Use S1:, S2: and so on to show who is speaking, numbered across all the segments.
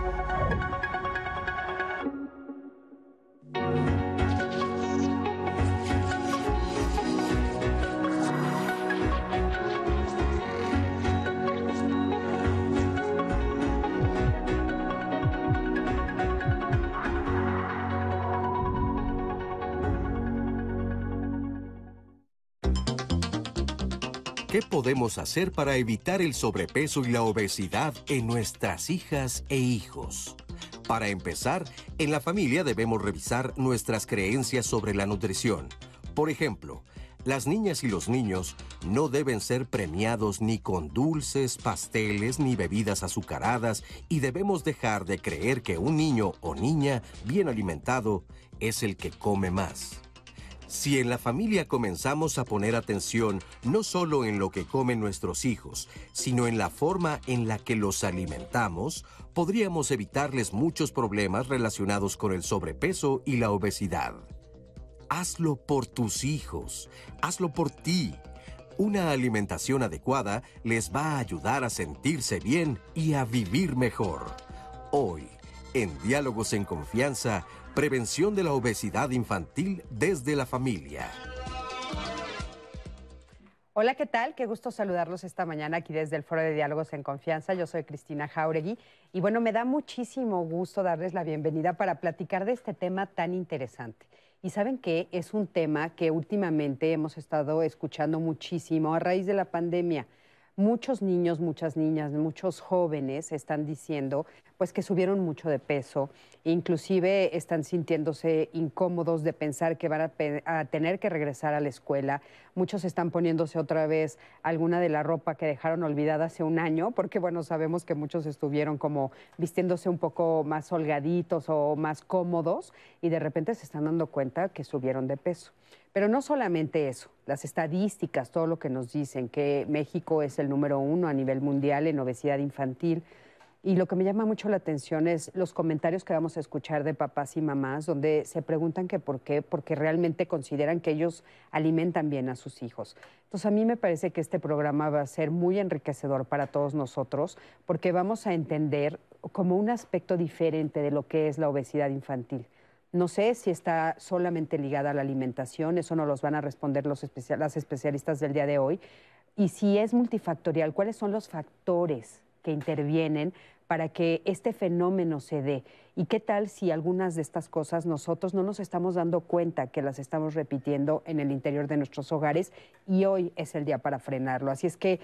S1: Música ¿Qué podemos hacer para evitar el sobrepeso y la obesidad en nuestras hijas e hijos? Para empezar, en la familia debemos revisar nuestras creencias sobre la nutrición. Por ejemplo, las niñas y los niños no deben ser premiados ni con dulces, pasteles ni bebidas azucaradas y debemos dejar de creer que un niño o niña bien alimentado es el que come más. Si en la familia comenzamos a poner atención no solo en lo que comen nuestros hijos, sino en la forma en la que los alimentamos, podríamos evitarles muchos problemas relacionados con el sobrepeso y la obesidad. Hazlo por tus hijos, hazlo por ti. Una alimentación adecuada les va a ayudar a sentirse bien y a vivir mejor. Hoy, en Diálogos en Confianza, Prevención de la obesidad infantil desde la familia.
S2: Hola, ¿qué tal? Qué gusto saludarlos esta mañana aquí desde el Foro de Diálogos en Confianza. Yo soy Cristina Jauregui y bueno, me da muchísimo gusto darles la bienvenida para platicar de este tema tan interesante. Y saben que es un tema que últimamente hemos estado escuchando muchísimo a raíz de la pandemia muchos niños, muchas niñas, muchos jóvenes están diciendo pues que subieron mucho de peso, inclusive están sintiéndose incómodos de pensar que van a, tener que regresar a la escuela. Muchos están poniéndose otra vez alguna de la ropa que dejaron olvidada hace un año, porque bueno, sabemos que muchos estuvieron como vistiéndose un poco más holgaditos o más cómodos y de repente se están dando cuenta que subieron de peso. Pero no solamente eso, las estadísticas, todo lo que nos dicen, que México es el número uno a nivel mundial en obesidad infantil. Y lo que me llama mucho la atención es los comentarios que vamos a escuchar de papás y mamás, donde se preguntan que por qué, porque realmente consideran que ellos alimentan bien a sus hijos. Entonces a mí me parece que este programa va a ser muy enriquecedor para todos nosotros, porque vamos a entender como un aspecto diferente de lo que es la obesidad infantil. No sé si está solamente ligada a la alimentación, eso no los van a responder los las especialistas del día de hoy. Y si es multifactorial, ¿cuáles son los factores que intervienen para que este fenómeno se dé? ¿Y qué tal si algunas de estas cosas nosotros no nos estamos dando cuenta que las estamos repitiendo en el interior de nuestros hogares y hoy es el día para frenarlo? Así es que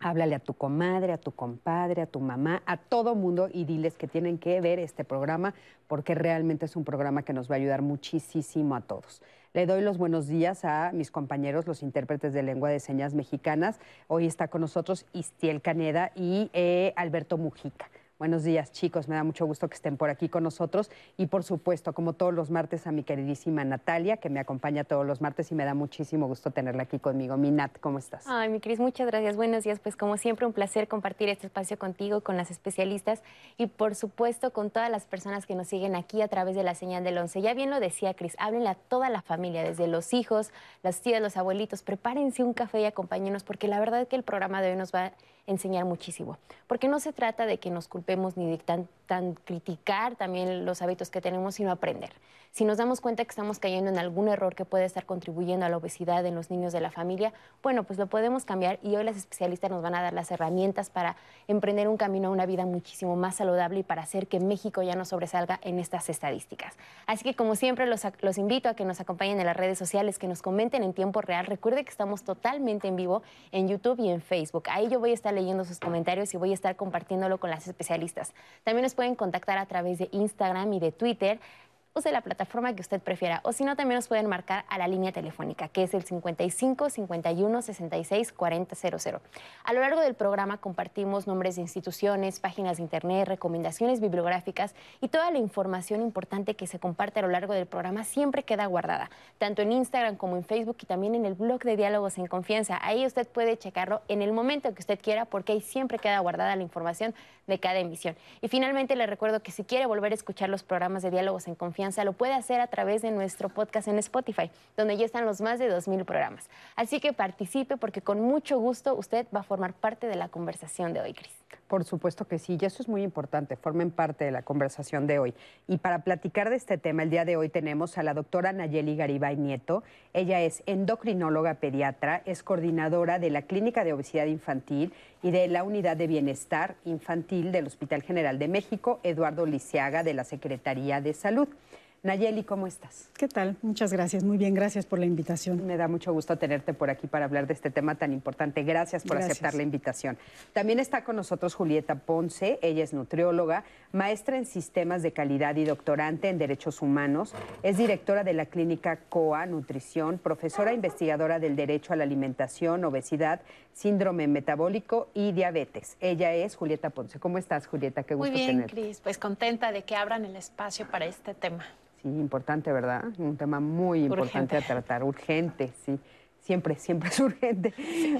S2: Háblale a tu comadre, a tu compadre, a tu mamá, a todo mundo y diles que tienen que ver este programa porque realmente es un programa que nos va a ayudar muchísimo a todos. Le doy los buenos días a mis compañeros, los intérpretes de lengua de señas mexicanas. Hoy está con nosotros Istiel Caneda y eh, Alberto Mujica. Buenos días, chicos. Me da mucho gusto que estén por aquí con nosotros. Y por supuesto, como todos los martes, a mi queridísima Natalia, que me acompaña todos los martes y me da muchísimo gusto tenerla aquí conmigo. Mi Nat, ¿cómo estás?
S3: Ay, mi Cris, muchas gracias. Buenos días. Pues como siempre, un placer compartir este espacio contigo, con las especialistas y por supuesto con todas las personas que nos siguen aquí a través de la señal del 11. Ya bien lo decía Cris, háblenle a toda la familia, desde los hijos, las tías, los abuelitos. Prepárense un café y acompáñenos porque la verdad es que el programa de hoy nos va enseñar muchísimo. Porque no se trata de que nos culpemos ni de tan, tan criticar también los hábitos que tenemos, sino aprender. Si nos damos cuenta que estamos cayendo en algún error que puede estar contribuyendo a la obesidad en los niños de la familia, bueno, pues lo podemos cambiar y hoy las especialistas nos van a dar las herramientas para emprender un camino a una vida muchísimo más saludable y para hacer que México ya no sobresalga en estas estadísticas. Así que como siempre los, los invito a que nos acompañen en las redes sociales, que nos comenten en tiempo real. Recuerde que estamos totalmente en vivo en YouTube y en Facebook. Ahí yo voy a estar leyendo sus comentarios y voy a estar compartiéndolo con las especialistas. También nos pueden contactar a través de Instagram y de Twitter use la plataforma que usted prefiera o si no también nos pueden marcar a la línea telefónica que es el 55 51 66 40 00. A lo largo del programa compartimos nombres de instituciones, páginas de internet, recomendaciones bibliográficas y toda la información importante que se comparte a lo largo del programa siempre queda guardada, tanto en Instagram como en Facebook y también en el blog de Diálogos en Confianza. Ahí usted puede checarlo en el momento que usted quiera porque ahí siempre queda guardada la información de cada emisión. Y finalmente le recuerdo que si quiere volver a escuchar los programas de Diálogos en Confianza, lo puede hacer a través de nuestro podcast en Spotify, donde ya están los más de 2.000 programas. Así que participe porque con mucho gusto usted va a formar parte de la conversación de hoy, Cris.
S2: Por supuesto que sí, y eso es muy importante, formen parte de la conversación de hoy. Y para platicar de este tema, el día de hoy tenemos a la doctora Nayeli Garibay Nieto. Ella es endocrinóloga pediatra, es coordinadora de la Clínica de Obesidad Infantil y de la Unidad de Bienestar Infantil del Hospital General de México, Eduardo Lisiaga, de la Secretaría de Salud. Nayeli, ¿cómo estás?
S4: ¿Qué tal? Muchas gracias, muy bien, gracias por la invitación.
S2: Me da mucho gusto tenerte por aquí para hablar de este tema tan importante. Gracias por aceptar la invitación. También está con nosotros Julieta Ponce, ella es nutrióloga, maestra en sistemas de calidad y doctorante en derechos humanos, es directora de la clínica COA Nutrición, profesora investigadora del derecho a la alimentación, obesidad, síndrome metabólico y diabetes. Ella es Julieta Ponce. ¿Cómo estás, Julieta?
S5: Qué gusto Muy bien, Cris, pues contenta de que abran el espacio para este tema.
S2: Sí, importante, ¿verdad? Un tema muy importante a tratar, urgente, sí. Siempre, siempre es urgente.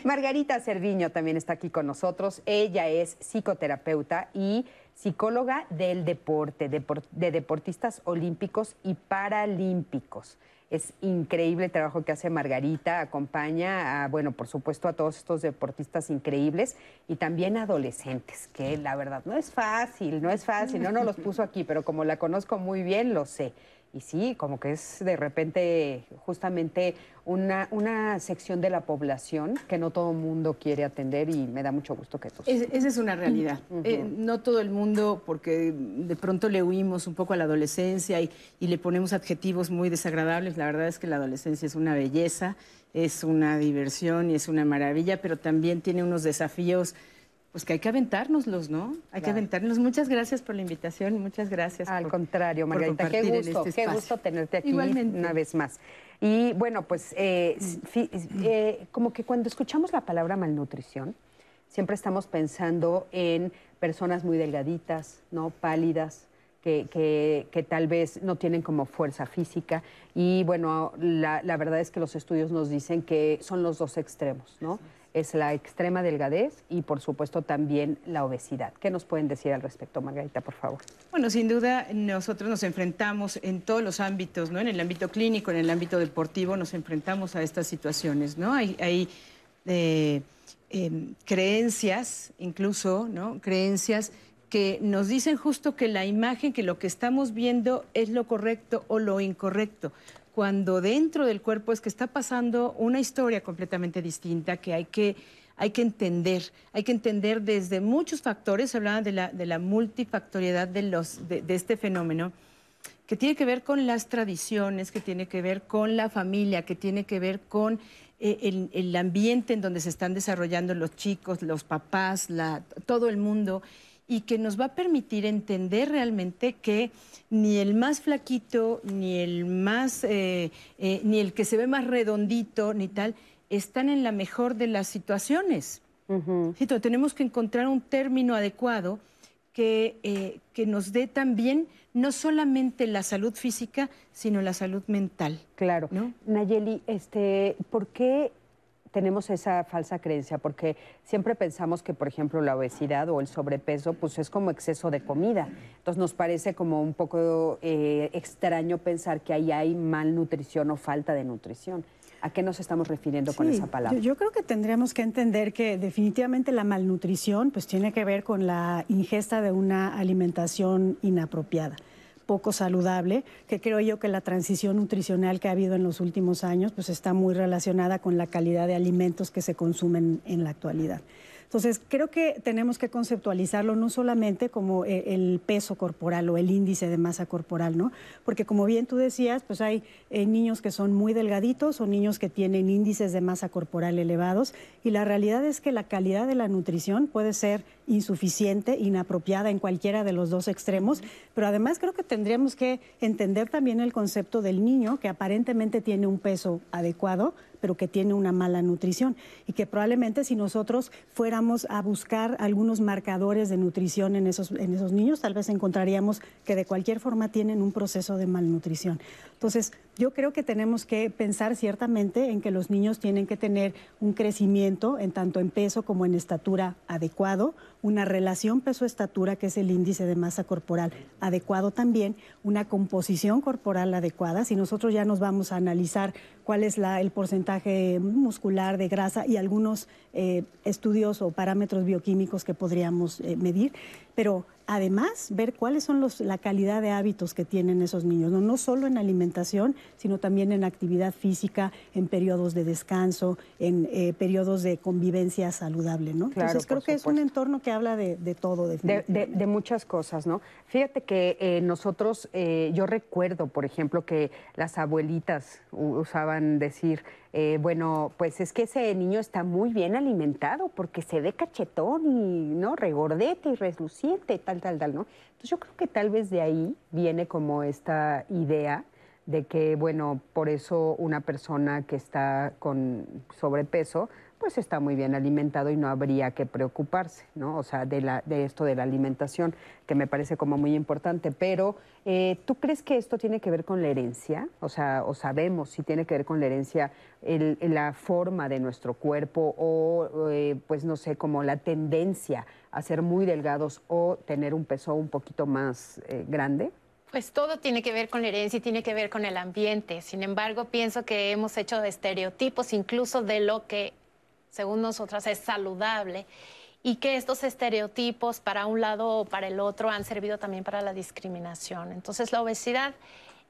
S2: Margarita Cerviño también está aquí con nosotros. Ella es psicoterapeuta y psicóloga del deporte, de deportistas olímpicos y paralímpicos. Es increíble el trabajo que hace Margarita, acompaña a, bueno, por supuesto, a todos estos deportistas increíbles y también adolescentes, que la verdad no es fácil, no es fácil, no nos los puso aquí, pero como la conozco muy bien, lo sé. Y sí, como que es de repente justamente una, una sección de la población que no todo el mundo quiere atender y me da mucho gusto que esto
S4: Esa es una realidad. Eh, no todo el mundo, porque de pronto le huimos un poco a la adolescencia y, y le ponemos adjetivos muy desagradables. La verdad es que la adolescencia es una belleza, es una diversión y es una maravilla, pero también tiene unos desafíos pues que hay que aventárnoslos, ¿no? Hay que aventárnoslos. Muchas gracias por la invitación, muchas gracias.
S2: Al contrario, Margarita, qué gusto, este qué gusto tenerte aquí una vez más. Y bueno, pues eh, eh, como que cuando escuchamos la palabra malnutrición, siempre estamos pensando en personas muy delgaditas, ¿no? Pálidas, que, que, tal vez no tienen como fuerza física. Y bueno, la, la, verdad es que los estudios nos dicen que son los dos extremos, ¿no? Es la extrema delgadez y por supuesto también la obesidad. ¿Qué nos pueden decir al respecto, Margarita, por favor?
S4: Bueno, sin duda nosotros nos enfrentamos en todos los ámbitos, ¿no? En el ámbito clínico, en el ámbito deportivo, nos enfrentamos a estas situaciones, ¿no? Hay, hay eh, em, creencias, incluso, ¿no? Creencias que nos dicen justo que la imagen, que lo que estamos viendo es lo correcto o lo incorrecto cuando dentro del cuerpo es que está pasando una historia completamente distinta que hay que, hay que entender. Hay que entender desde muchos factores, hablaban de la, de la multifactoriedad de, los, de, este fenómeno, que tiene que ver con las tradiciones, que tiene que ver con la familia, que tiene que ver con eh, el, el, ambiente en donde se están desarrollando los chicos, los papás, la, todo el mundo y que nos va a permitir entender realmente que ni el más flaquito, ni el más, eh, eh, ni el que se ve más redondito, ni tal, están en la mejor de las situaciones. tenemos que encontrar un término adecuado que, eh, que nos dé también no solamente la salud física, sino la salud mental.
S2: Claro. Nayeli, este, ¿por qué tenemos esa falsa creencia porque siempre pensamos que, por ejemplo, la obesidad o el sobrepeso, pues es como exceso de comida. Entonces nos parece como un poco eh, extraño pensar que ahí hay malnutrición o falta de nutrición. ¿A qué nos estamos refiriendo con esa palabra?
S4: Yo, yo, creo que tendríamos que entender que definitivamente la malnutrición pues tiene que ver con la ingesta de una alimentación inapropiada poco saludable, que creo yo que la transición nutricional que ha habido en los últimos años pues está muy relacionada con la calidad de alimentos que se consumen en la actualidad. Entonces, creo que tenemos que conceptualizarlo no solamente como eh, el peso corporal o el índice de masa corporal, ¿no? Porque como bien tú decías, pues hay eh, niños que son muy delgaditos o niños que tienen índices de masa corporal elevados y la realidad es que la calidad de la nutrición puede ser insuficiente, inapropiada en cualquiera de los dos extremos, pero además creo que tendríamos que entender también el concepto del niño que aparentemente tiene un peso adecuado, pero que tiene una mala nutrición y que probablemente si nosotros fuéramos a buscar algunos marcadores de nutrición en esos, en esos niños, tal vez encontraríamos que de cualquier forma tienen un proceso de malnutrición. Entonces,
S6: yo creo que tenemos que pensar ciertamente en que los niños tienen que tener un crecimiento en tanto en peso como en estatura adecuado, una relación peso-estatura, que es el índice de masa corporal adecuado también, una composición corporal adecuada. Si nosotros ya nos vamos a analizar cuál es el porcentaje muscular de grasa y algunos eh, estudios o parámetros bioquímicos que podríamos eh, medir, pero además ver cuáles son los, la calidad de hábitos que tienen esos niños, ¿no? no solo en alimentación, sino también en actividad física, en periodos de descanso, en eh, periodos de convivencia saludable. ¿no? Entonces creo que es un entorno que habla de, todo.
S2: De, de, muchas cosas, ¿no? Fíjate que eh, nosotros, eh, yo recuerdo, por ejemplo, que las abuelitas usaban decir, eh, bueno, pues es que ese niño está muy bien alimentado porque se ve cachetón y no regordete y resluciente, tal, tal, tal, ¿no? Entonces yo creo que tal vez de ahí viene como esta idea de que, bueno, por eso una persona que está con sobrepeso pues está muy bien alimentado y no habría que preocuparse, ¿no? O sea, de, la, de esto de la alimentación, que me parece como muy importante. Pero, eh, ¿tú crees que esto tiene que ver con la herencia? O sea, o sabemos si tiene que ver con la herencia la forma de nuestro cuerpo o, eh, pues no sé, como la tendencia a ser muy delgados o tener un peso un poquito más eh, grande?
S5: Pues todo tiene que ver con la herencia y tiene que ver con el ambiente. Sin embargo, pienso que hemos hecho estereotipos incluso de lo que según nosotras, es saludable y que estos estereotipos para un lado o para el otro han servido también para la discriminación. Entonces, la obesidad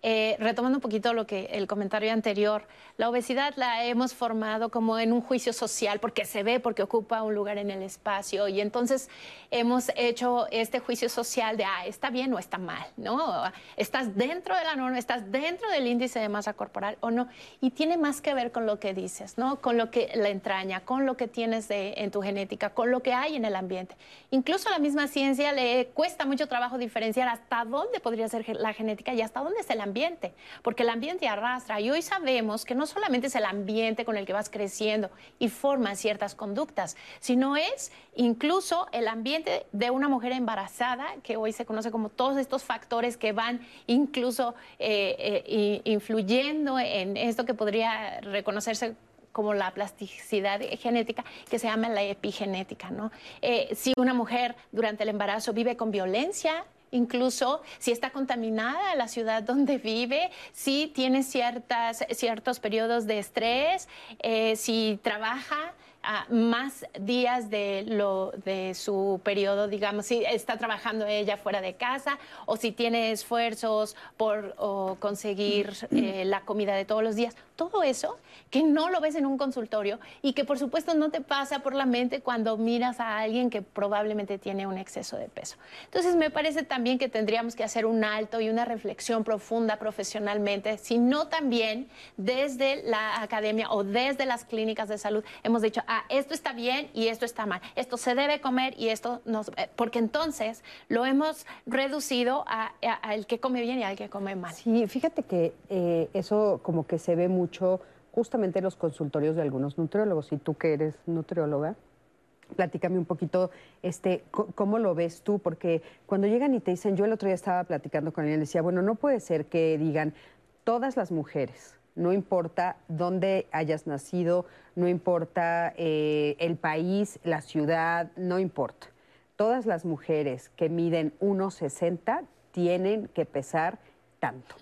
S5: eh, retomando un poquito lo que el comentario anterior, la obesidad la hemos formado como en un juicio social porque se ve, porque ocupa un lugar en el espacio y entonces hemos hecho este juicio social de, ah, está bien o está mal, ¿no? Estás dentro de la norma, estás dentro del índice de masa corporal o no. Y tiene más que ver con lo que dices, ¿no? Con lo que la entraña, con lo que tienes de, en tu genética, con lo que hay en el ambiente. Incluso a la misma ciencia le cuesta mucho trabajo diferenciar hasta dónde podría ser la genética y hasta dónde es el ambiente ambiente, porque el ambiente arrastra. Y hoy sabemos que no solamente es el ambiente con el que vas creciendo y formas ciertas conductas, sino es incluso el ambiente de una mujer embarazada, que hoy se conoce como todos estos factores que van incluso eh, eh, influyendo en esto que podría reconocerse como la plasticidad genética, que se llama la epigenética. ¿no? Eh, si una mujer durante el embarazo vive con violencia, incluso si está contaminada la ciudad donde vive, si tiene ciertas, ciertos periodos de estrés, eh, si trabaja más días de, lo, de su periodo, digamos, si está trabajando ella fuera de casa o si tiene esfuerzos por conseguir eh, la comida de todos los días. Todo eso que no lo ves en un consultorio y que por supuesto no te pasa por la mente cuando miras a alguien que probablemente tiene un exceso de peso. Entonces me parece también que tendríamos que hacer un alto y una reflexión profunda profesionalmente, sino también desde la academia o desde las clínicas de salud hemos dicho, Ah, esto está bien y esto está mal, esto se debe comer y esto no, eh, porque entonces lo hemos reducido al que come bien y al que come mal.
S2: Sí, fíjate que eh, eso como que se ve mucho justamente en los consultorios de algunos nutriólogos, y tú que eres nutrióloga, platícame un poquito, este, ¿cómo lo ves tú? Porque cuando llegan y te dicen, yo el otro día estaba platicando con él y decía, bueno, no puede ser que digan todas las mujeres no importa dónde hayas nacido, no importa eh, el país, la ciudad, no importa. Todas las mujeres que miden 1,60 tienen que pesar tanto.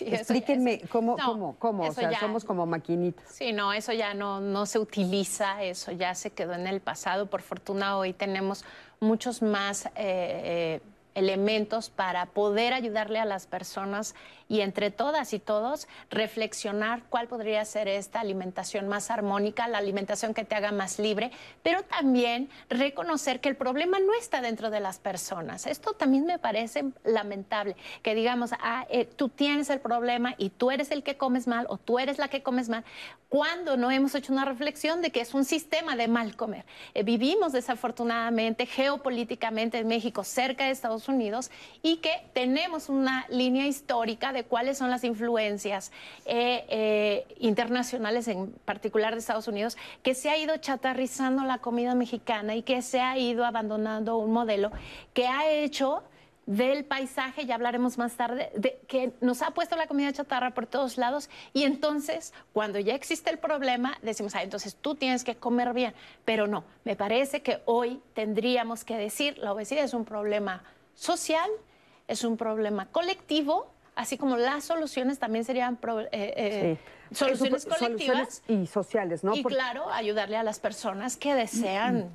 S2: Explíquenme cómo, cómo, cómo, o sea, somos como maquinitas.
S5: Sí, no, eso ya no, no se utiliza, eso ya se quedó en el pasado. Por fortuna hoy tenemos muchos más eh, eh, elementos para poder ayudarle a las personas y entre todas y todos reflexionar cuál podría ser esta alimentación más armónica, la alimentación que te haga más libre, pero también reconocer que el problema no está dentro de las personas. Esto también me parece lamentable, que digamos, ah, eh, tú tienes el problema y tú eres el que comes mal o tú eres la que comes mal, cuando no hemos hecho una reflexión de que es un sistema de mal comer. Eh, vivimos desafortunadamente geopolíticamente en México, cerca de Estados Unidos, y que tenemos una línea histórica de cuáles son las influencias eh, eh, internacionales, en particular de Estados Unidos, que se ha ido chatarrizando la comida mexicana y que se ha ido abandonando un modelo que ha hecho del paisaje, ya hablaremos más tarde, de, que nos ha puesto la comida chatarra por todos lados. Y entonces cuando ya existe el problema decimos, ah, entonces tú tienes que comer bien, pero no, me parece que hoy tendríamos que decir, la obesidad es un problema social, es un problema colectivo, así como las soluciones también serían eh, eh, soluciones colectivas
S2: y sociales, ¿no?
S5: Y claro, ayudarle a las personas que desean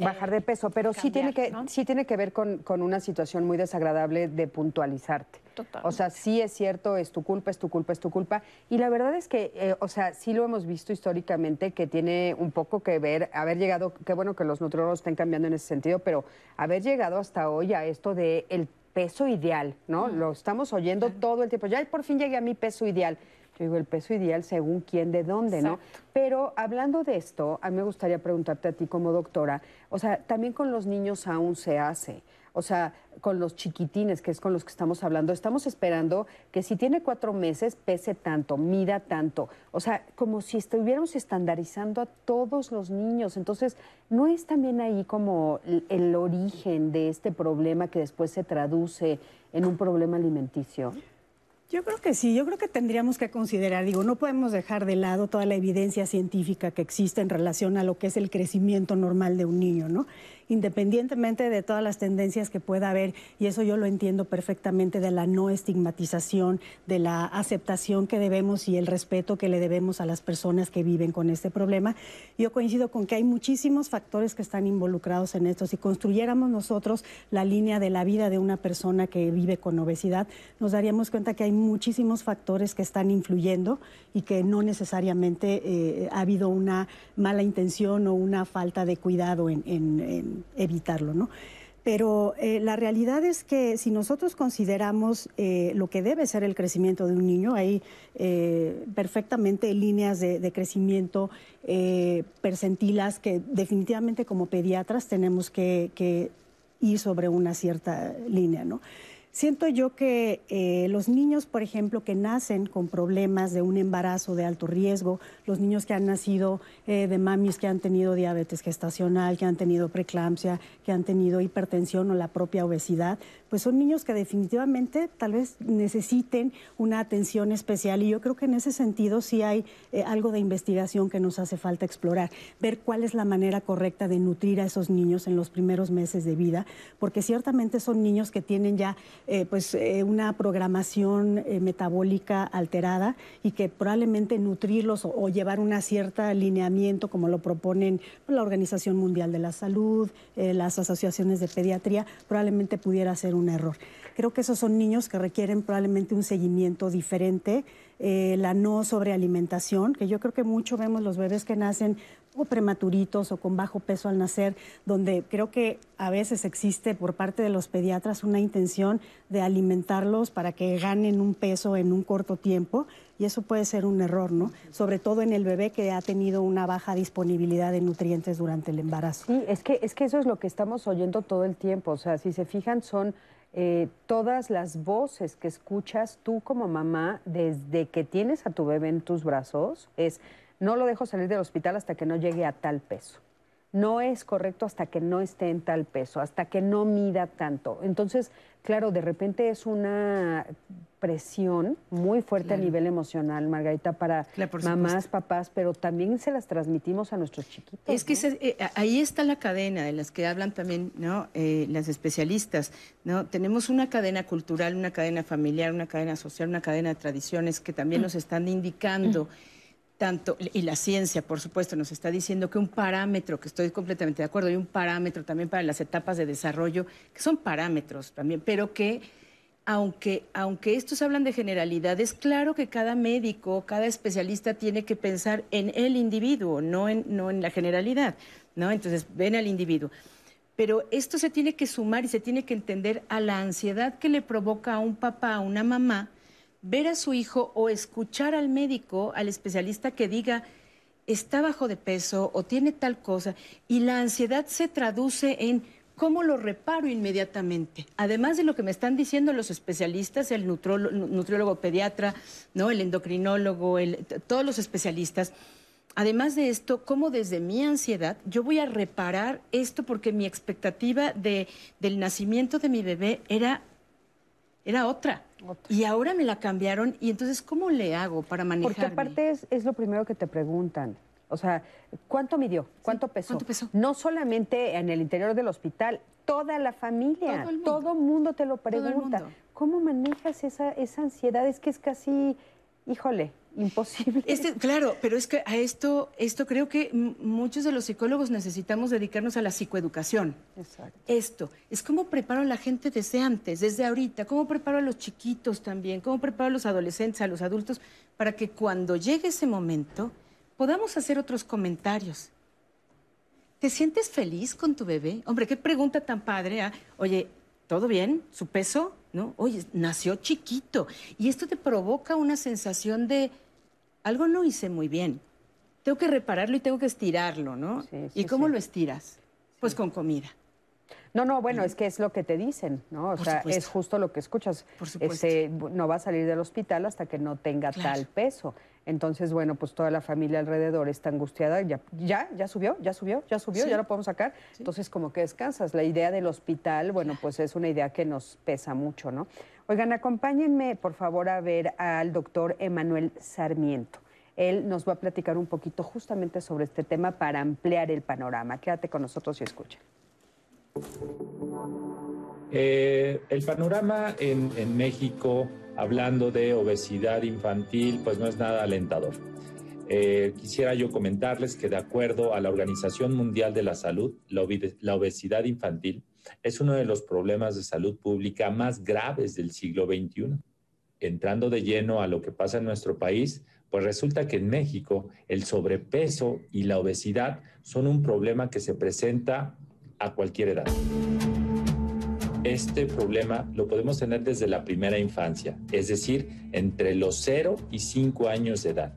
S2: bajar de peso, pero sí tiene que sí tiene que ver con, una situación muy desagradable de puntualizarte. Total. O sea, sí es cierto, es tu culpa, es tu culpa, es tu culpa. Y la verdad es que, eh, o sea, sí lo hemos visto históricamente que tiene un poco que ver, haber llegado, qué bueno que los nutriólogos estén cambiando en ese sentido, pero haber llegado hasta hoy a esto de el peso ideal, ¿no? Lo estamos oyendo todo el tiempo. Ya por fin llegué a mi peso ideal digo, el peso ideal según quién, de dónde, ¿no? Pero hablando de esto, a mí me gustaría preguntarte a ti como doctora, o sea, también con los niños aún se hace. O sea, con los chiquitines, que es con los que estamos hablando, estamos esperando que si tiene cuatro meses pese tanto, mida tanto. O sea, como si estuviéramos estandarizando a todos los niños. Entonces, ¿no es también ahí como el origen de este problema que después se traduce en un problema alimenticio?
S6: Yo creo que sí, yo creo que tendríamos que considerar, digo, no podemos dejar de lado toda la evidencia científica que existe en relación a lo que es el crecimiento normal de un niño, ¿no? Independientemente de todas las tendencias que pueda haber, y eso yo lo entiendo perfectamente, de la no estigmatización, de la aceptación que debemos y el respeto que le debemos a las personas que viven con este problema. Yo coincido con que hay muchísimos factores que están involucrados en esto. Si construyéramos nosotros la línea de la vida de una persona que vive con obesidad, nos daríamos cuenta que hay muchísimos factores que están influyendo y que no necesariamente eh, ha habido una mala intención o una falta de cuidado en evitarlo, ¿no? Pero eh, la realidad es que si nosotros consideramos eh, lo que debe ser el crecimiento de un niño, hay eh, perfectamente líneas de, crecimiento percentilas que definitivamente como pediatras tenemos que, que ir sobre una cierta línea, ¿no? Siento yo que eh, los niños, por ejemplo, que nacen con problemas de un embarazo de alto riesgo, los niños que han nacido eh, de mamis que han tenido diabetes gestacional, que han tenido preeclampsia, que han tenido hipertensión o la propia obesidad, pues son niños que definitivamente tal vez necesiten una atención especial. Y yo creo que en ese sentido sí hay eh, algo de investigación que nos hace falta explorar, ver cuál es la manera correcta de nutrir a esos niños en los primeros meses de vida, porque ciertamente son niños que tienen ya eh, pues eh, una programación eh, metabólica alterada y que probablemente nutrirlos o, llevar una cierta alineamiento como lo proponen la Organización Mundial de la Salud, las asociaciones de pediatría, probablemente pudiera ser un error. Creo que esos son niños que requieren probablemente un seguimiento diferente, la no sobrealimentación, que yo creo que mucho vemos los bebés que nacen o prematuritos o con bajo peso al nacer, donde creo que a veces existe por parte de los pediatras una intención de alimentarlos para que ganen un peso en un corto tiempo y eso puede ser un error, ¿no? Sobre todo en el bebé que ha tenido una baja disponibilidad de nutrientes durante el embarazo.
S2: Sí, es que, es que eso es lo que estamos oyendo todo el tiempo, o sea, si se fijan son... Eh, todas las voces que escuchas tú como mamá desde que tienes a tu bebé en tus brazos es no lo dejo salir del hospital hasta que no llegue a tal peso. No es correcto hasta que no esté en tal peso, hasta que no mida tanto. Entonces, claro, de repente es una presión muy fuerte a nivel emocional, Margarita, para mamás, papás, pero también se las transmitimos a nuestros chiquitos.
S4: Es que eh, ahí está la cadena de las que hablan también ¿no? Eh, las especialistas. ¿no? Tenemos una cadena cultural, una cadena familiar, una cadena social, una cadena de tradiciones que también nos están indicando tanto, y la ciencia, por supuesto, nos está diciendo que un parámetro, que estoy completamente de acuerdo, hay un parámetro también para las etapas de desarrollo, que son parámetros también, pero que aunque, aunque estos hablan de generalidades, claro que cada médico, cada especialista tiene que pensar en el individuo, no en, no en la generalidad, ¿no? Entonces, ven al individuo. Pero esto se tiene que sumar y se tiene que entender a la ansiedad que le provoca a un papá, a una mamá, ver a su hijo o escuchar al médico, al especialista que diga, está bajo de peso o tiene tal cosa, y la ansiedad se traduce en cómo lo reparo inmediatamente. Además de lo que me están diciendo los especialistas, el nutriólogo pediatra, ¿no? el endocrinólogo, todos los especialistas, Además de esto, cómo desde mi ansiedad yo voy a reparar esto porque mi expectativa de, del nacimiento de mi bebé era era otra. Y ahora me la cambiaron y entonces, ¿cómo le hago para manejarme?
S2: Porque aparte es, es lo primero que te preguntan. O sea, ¿cuánto midió? ¿Cuánto pesó?
S4: ¿cuánto pesó?
S2: No solamente en el interior del hospital, toda la familia,
S4: Todo el mundo.
S2: todo mundo te lo pregunta. ¿Cómo manejas esa, esa ansiedad? Es que es casi, híjole, imposible.
S4: Este, claro, pero es que a esto, esto creo que muchos de los psicólogos necesitamos dedicarnos a la psicoeducación.
S2: Exacto.
S4: Esto, es cómo preparo a la gente desde antes, desde ahorita, cómo preparo a los chiquitos también, cómo preparo a los adolescentes, a los adultos, para que cuando llegue ese momento podamos hacer otros comentarios. ¿Te sientes feliz con tu bebé? Hombre, qué pregunta tan padre. ¿ah? Oye, ¿todo bien? ¿Su peso? ¿No? Oye, nació chiquito. Y esto te provoca una sensación de algo no hice muy bien. Tengo que repararlo y tengo que estirarlo, ¿no?
S2: Sí, sí,
S4: ¿Y cómo
S2: sí.
S4: lo estiras? Pues con comida.
S2: No, no, bueno, es que es lo que te dicen, ¿no? O
S4: Por
S2: sea,
S4: supuesto.
S2: es justo lo que escuchas.
S4: Por supuesto.
S2: Este, no va a salir del hospital hasta que no tenga
S4: Claro.
S2: tal peso. Entonces, bueno, pues toda la familia alrededor está angustiada. Ya, ya, ya subió, ya subió, ya subió,
S4: Sí.
S2: ya lo podemos sacar. Entonces, como que descansas. La idea del hospital, bueno, pues es una idea que nos pesa mucho, ¿no? Oigan, acompáñenme, por favor, a ver al doctor Emanuel Sarmiento. Él nos va a platicar un poquito justamente sobre este tema para ampliar el panorama. Quédate con nosotros y escucha.
S7: Eh, el panorama en, en México, hablando de obesidad infantil, pues no es nada alentador. Eh, quisiera yo comentarles que de acuerdo a la Organización Mundial de la Salud, la, obesidad infantil es uno de los problemas de salud pública más graves del siglo XXI. Entrando de lleno a lo que pasa en nuestro país, pues resulta que en México el sobrepeso y la obesidad son un problema que se presenta a cualquier edad. Este problema lo podemos tener desde la primera infancia, es decir, entre los 0 y 5 años de edad.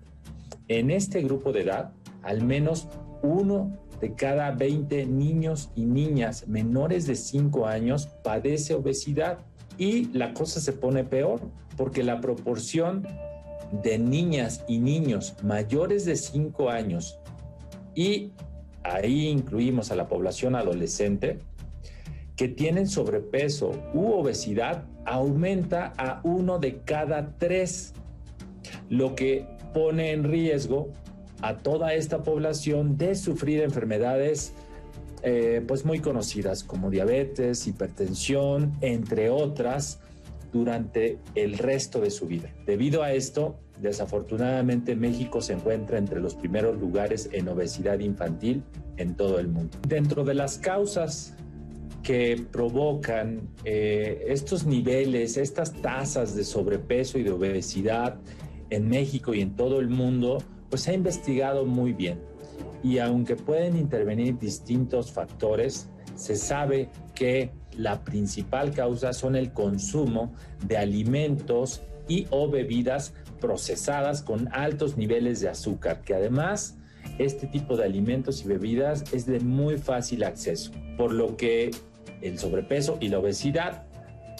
S7: En este grupo de edad, al menos uno de cada 20 niños y niñas menores de 5 años padece obesidad y la cosa se pone peor porque la proporción de niñas y niños mayores de 5 años y ahí incluimos a la población adolescente que tienen sobrepeso u obesidad aumenta a uno de cada tres, lo que pone en riesgo a toda esta población de sufrir enfermedades eh, pues muy conocidas como diabetes, hipertensión, entre otras, durante el resto de su vida. Debido a esto, desafortunadamente México se encuentra entre los primeros lugares en obesidad infantil en todo el mundo. Dentro de las causas que provocan eh, estos niveles, estas tasas de sobrepeso y de obesidad en México y en todo el mundo, pues se ha investigado muy bien. Y aunque pueden intervenir distintos factores, se sabe que la principal causa son el consumo de alimentos y o bebidas procesadas con altos niveles de azúcar, que además este tipo de alimentos y bebidas es de muy fácil acceso, por lo que el sobrepeso y la obesidad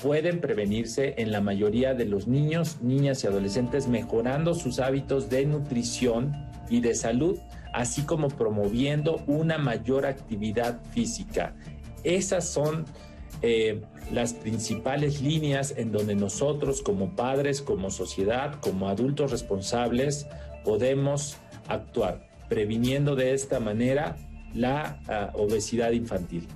S7: pueden prevenirse en la mayoría de los niños, niñas y adolescentes mejorando sus hábitos de nutrición y de salud, así como promoviendo una mayor actividad física. Esas son eh, las principales líneas en donde nosotros como padres, como sociedad, como adultos responsables, podemos actuar, previniendo de esta manera la uh, obesidad infantil.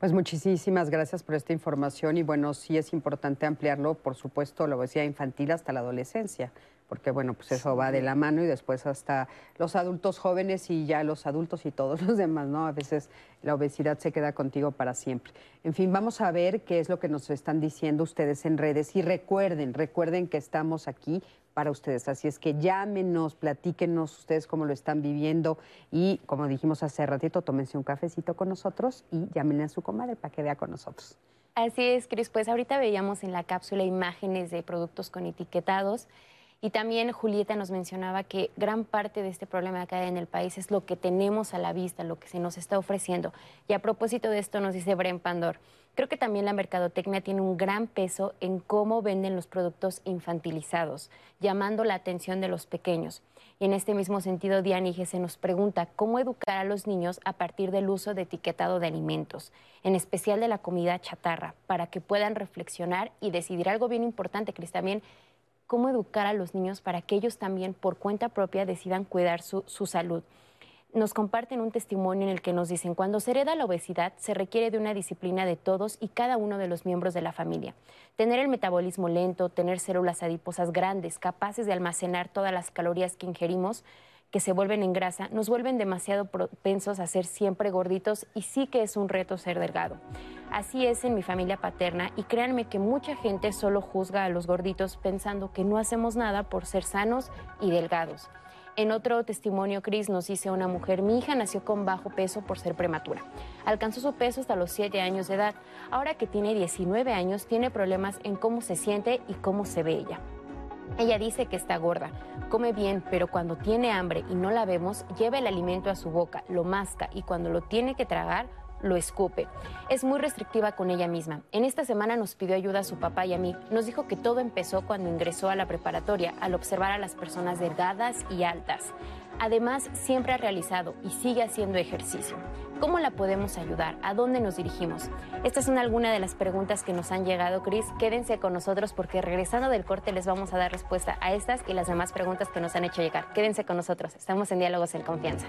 S2: Pues muchísimas gracias por esta información y bueno, sí es importante ampliarlo, por supuesto, la obesidad infantil hasta la adolescencia, porque bueno, pues eso va de la mano y después hasta los adultos jóvenes y ya los adultos y todos los demás, ¿no? A veces la obesidad se queda contigo para siempre. En fin, vamos a ver qué es lo que nos están diciendo ustedes en redes y recuerden, recuerden que estamos aquí para ustedes. Así es que llámenos, platíquenos ustedes cómo lo están viviendo y como dijimos hace ratito, tómense un cafecito con nosotros y llámenle a su comadre para que vea con nosotros.
S3: Así es, Cris. Pues ahorita veíamos en la cápsula imágenes de productos con etiquetados Y también Julieta nos mencionaba que gran parte de este problema que hay en el país es lo que tenemos a la vista, lo que se nos está ofreciendo. Y a propósito de esto nos dice Bren Pandor, creo que también la mercadotecnia tiene un gran peso en cómo venden los productos infantilizados, llamando la atención de los pequeños. Y en este mismo sentido, Dianige se nos pregunta cómo educar a los niños a partir del uso de etiquetado de alimentos, en especial de la comida chatarra, para que puedan reflexionar y decidir algo bien importante, Cris, también cómo educar a los niños para que ellos también por cuenta propia decidan cuidar su, salud nos comparten un testimonio en el que nos dicen, cuando se hereda la obesidad se requiere de una disciplina de todos y cada uno de los miembros de la familia. Tener el metabolismo lento, tener células adiposas grandes, capaces de almacenar todas las calorías que ingerimos, que se vuelven en grasa, nos vuelven demasiado propensos a ser siempre gorditos y sí que es un reto ser delgado. Así es en mi familia paterna y créanme que mucha gente solo juzga a los gorditos pensando que no hacemos nada por ser sanos y delgados. En otro testimonio, Chris nos dice una mujer, mi hija nació con bajo peso por ser prematura. Alcanzó su peso hasta los 7 años de edad. Ahora que tiene 19 años, tiene problemas en cómo se siente y cómo se ve ella. Ella dice que está gorda, come bien, pero cuando tiene hambre y no la vemos, lleva el alimento a su boca, lo masca y cuando lo tiene que tragar, lo escupe. Es muy restrictiva con ella misma. En esta semana nos pidió ayuda a su papá y a mí. Nos dijo que todo empezó cuando ingresó a la preparatoria, al observar a las personas delgadas y altas. Además, siempre ha realizado y sigue haciendo ejercicio. ¿Cómo la podemos ayudar? ¿A dónde nos dirigimos? Estas son algunas de las preguntas que nos han llegado, Cris. Quédense con nosotros porque regresando del corte les vamos a dar respuesta a estas y las demás preguntas que nos han hecho llegar. Quédense con nosotros. Estamos en Diálogos en Confianza.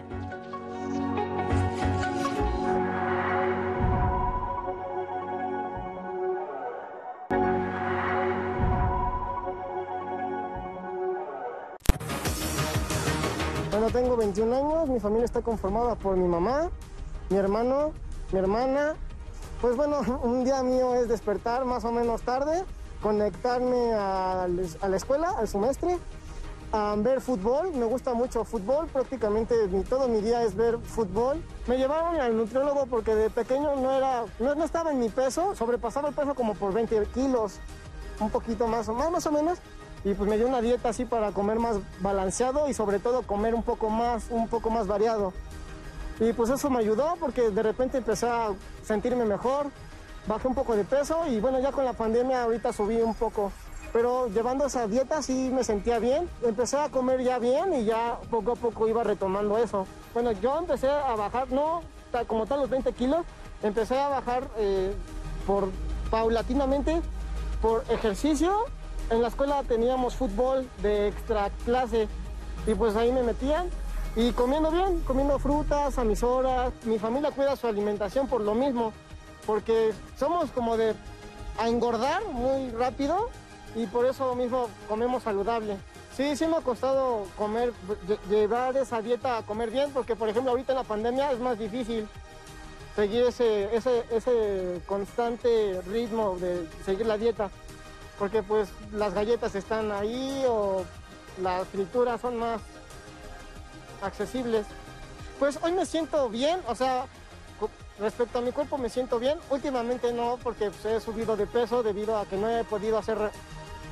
S8: Tengo 21 años, mi familia está conformada por mi mamá, mi hermano, mi hermana. Pues bueno, un día mío es despertar más o menos tarde, conectarme a, la escuela, al semestre, a ver fútbol. Me gusta mucho fútbol, prácticamente todo mi día es ver fútbol. Me llevaron al nutriólogo porque de pequeño no, era, no, no estaba en mi peso, sobrepasaba el peso como por 20 kilos, un poquito más o más, más o menos y pues me dio una dieta así para comer más balanceado y sobre todo comer un poco más, un poco más variado. Y pues eso me ayudó porque de repente empecé a sentirme mejor, bajé un poco de peso y bueno, ya con la pandemia ahorita subí un poco. Pero llevando esa dieta sí me sentía bien, empecé a comer ya bien y ya poco a poco iba retomando eso. Bueno, yo empecé a bajar, no como tal los 20 kilos, empecé a bajar eh, por paulatinamente por ejercicio en la escuela teníamos fútbol de extra clase y pues ahí me metían y comiendo bien, comiendo frutas a mis horas. Mi familia cuida su alimentación por lo mismo, porque somos como de a engordar muy rápido y por eso mismo comemos saludable. Sí, sí me ha costado comer, llevar esa dieta a comer bien, porque por ejemplo ahorita en la pandemia es más difícil seguir ese, ese, ese constante ritmo de seguir la dieta porque pues las galletas están ahí o las frituras son más accesibles. Pues hoy me siento bien, o sea, respecto a mi cuerpo me siento bien. Últimamente no, porque pues, he subido de peso debido a que no he podido hacer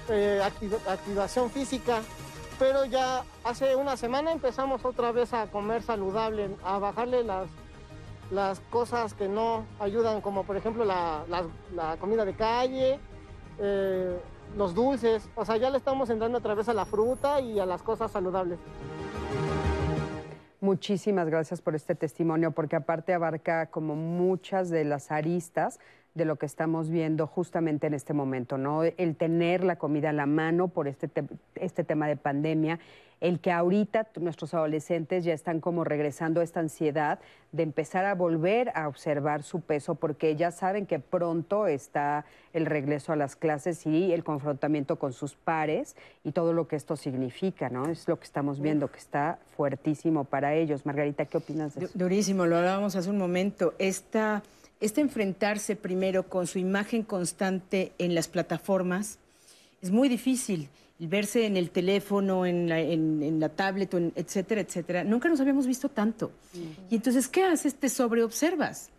S8: eh, activación física. Pero ya hace una semana empezamos otra vez a comer saludable, a bajarle las, las cosas que no ayudan, como por ejemplo la comida de calle, eh, los dulces, o sea, ya le estamos entrando otra vez a la fruta y a las cosas saludables.
S2: Muchísimas gracias por este testimonio, porque aparte abarca como muchas de las aristas de lo que estamos viendo justamente en este momento, ¿no? El tener la comida a la mano por este, este tema de pandemia, el que ahorita nuestros adolescentes ya están como regresando a esta ansiedad de empezar a volver a observar su peso porque ya saben que pronto está el regreso a las clases y el confrontamiento con sus pares y todo lo que esto significa, ¿no? Es lo que estamos viendo, que está fuertísimo para ellos. Margarita, ¿qué opinas de eso?
S4: Durísimo, lo hablábamos hace un momento. Esta este enfrentarse primero con su imagen constante en las plataformas es muy difícil. Verse en el teléfono, en la, tablet, etcétera, etcétera. Nunca nos habíamos visto tanto. Y entonces, ¿qué haces? Te sobreobservas.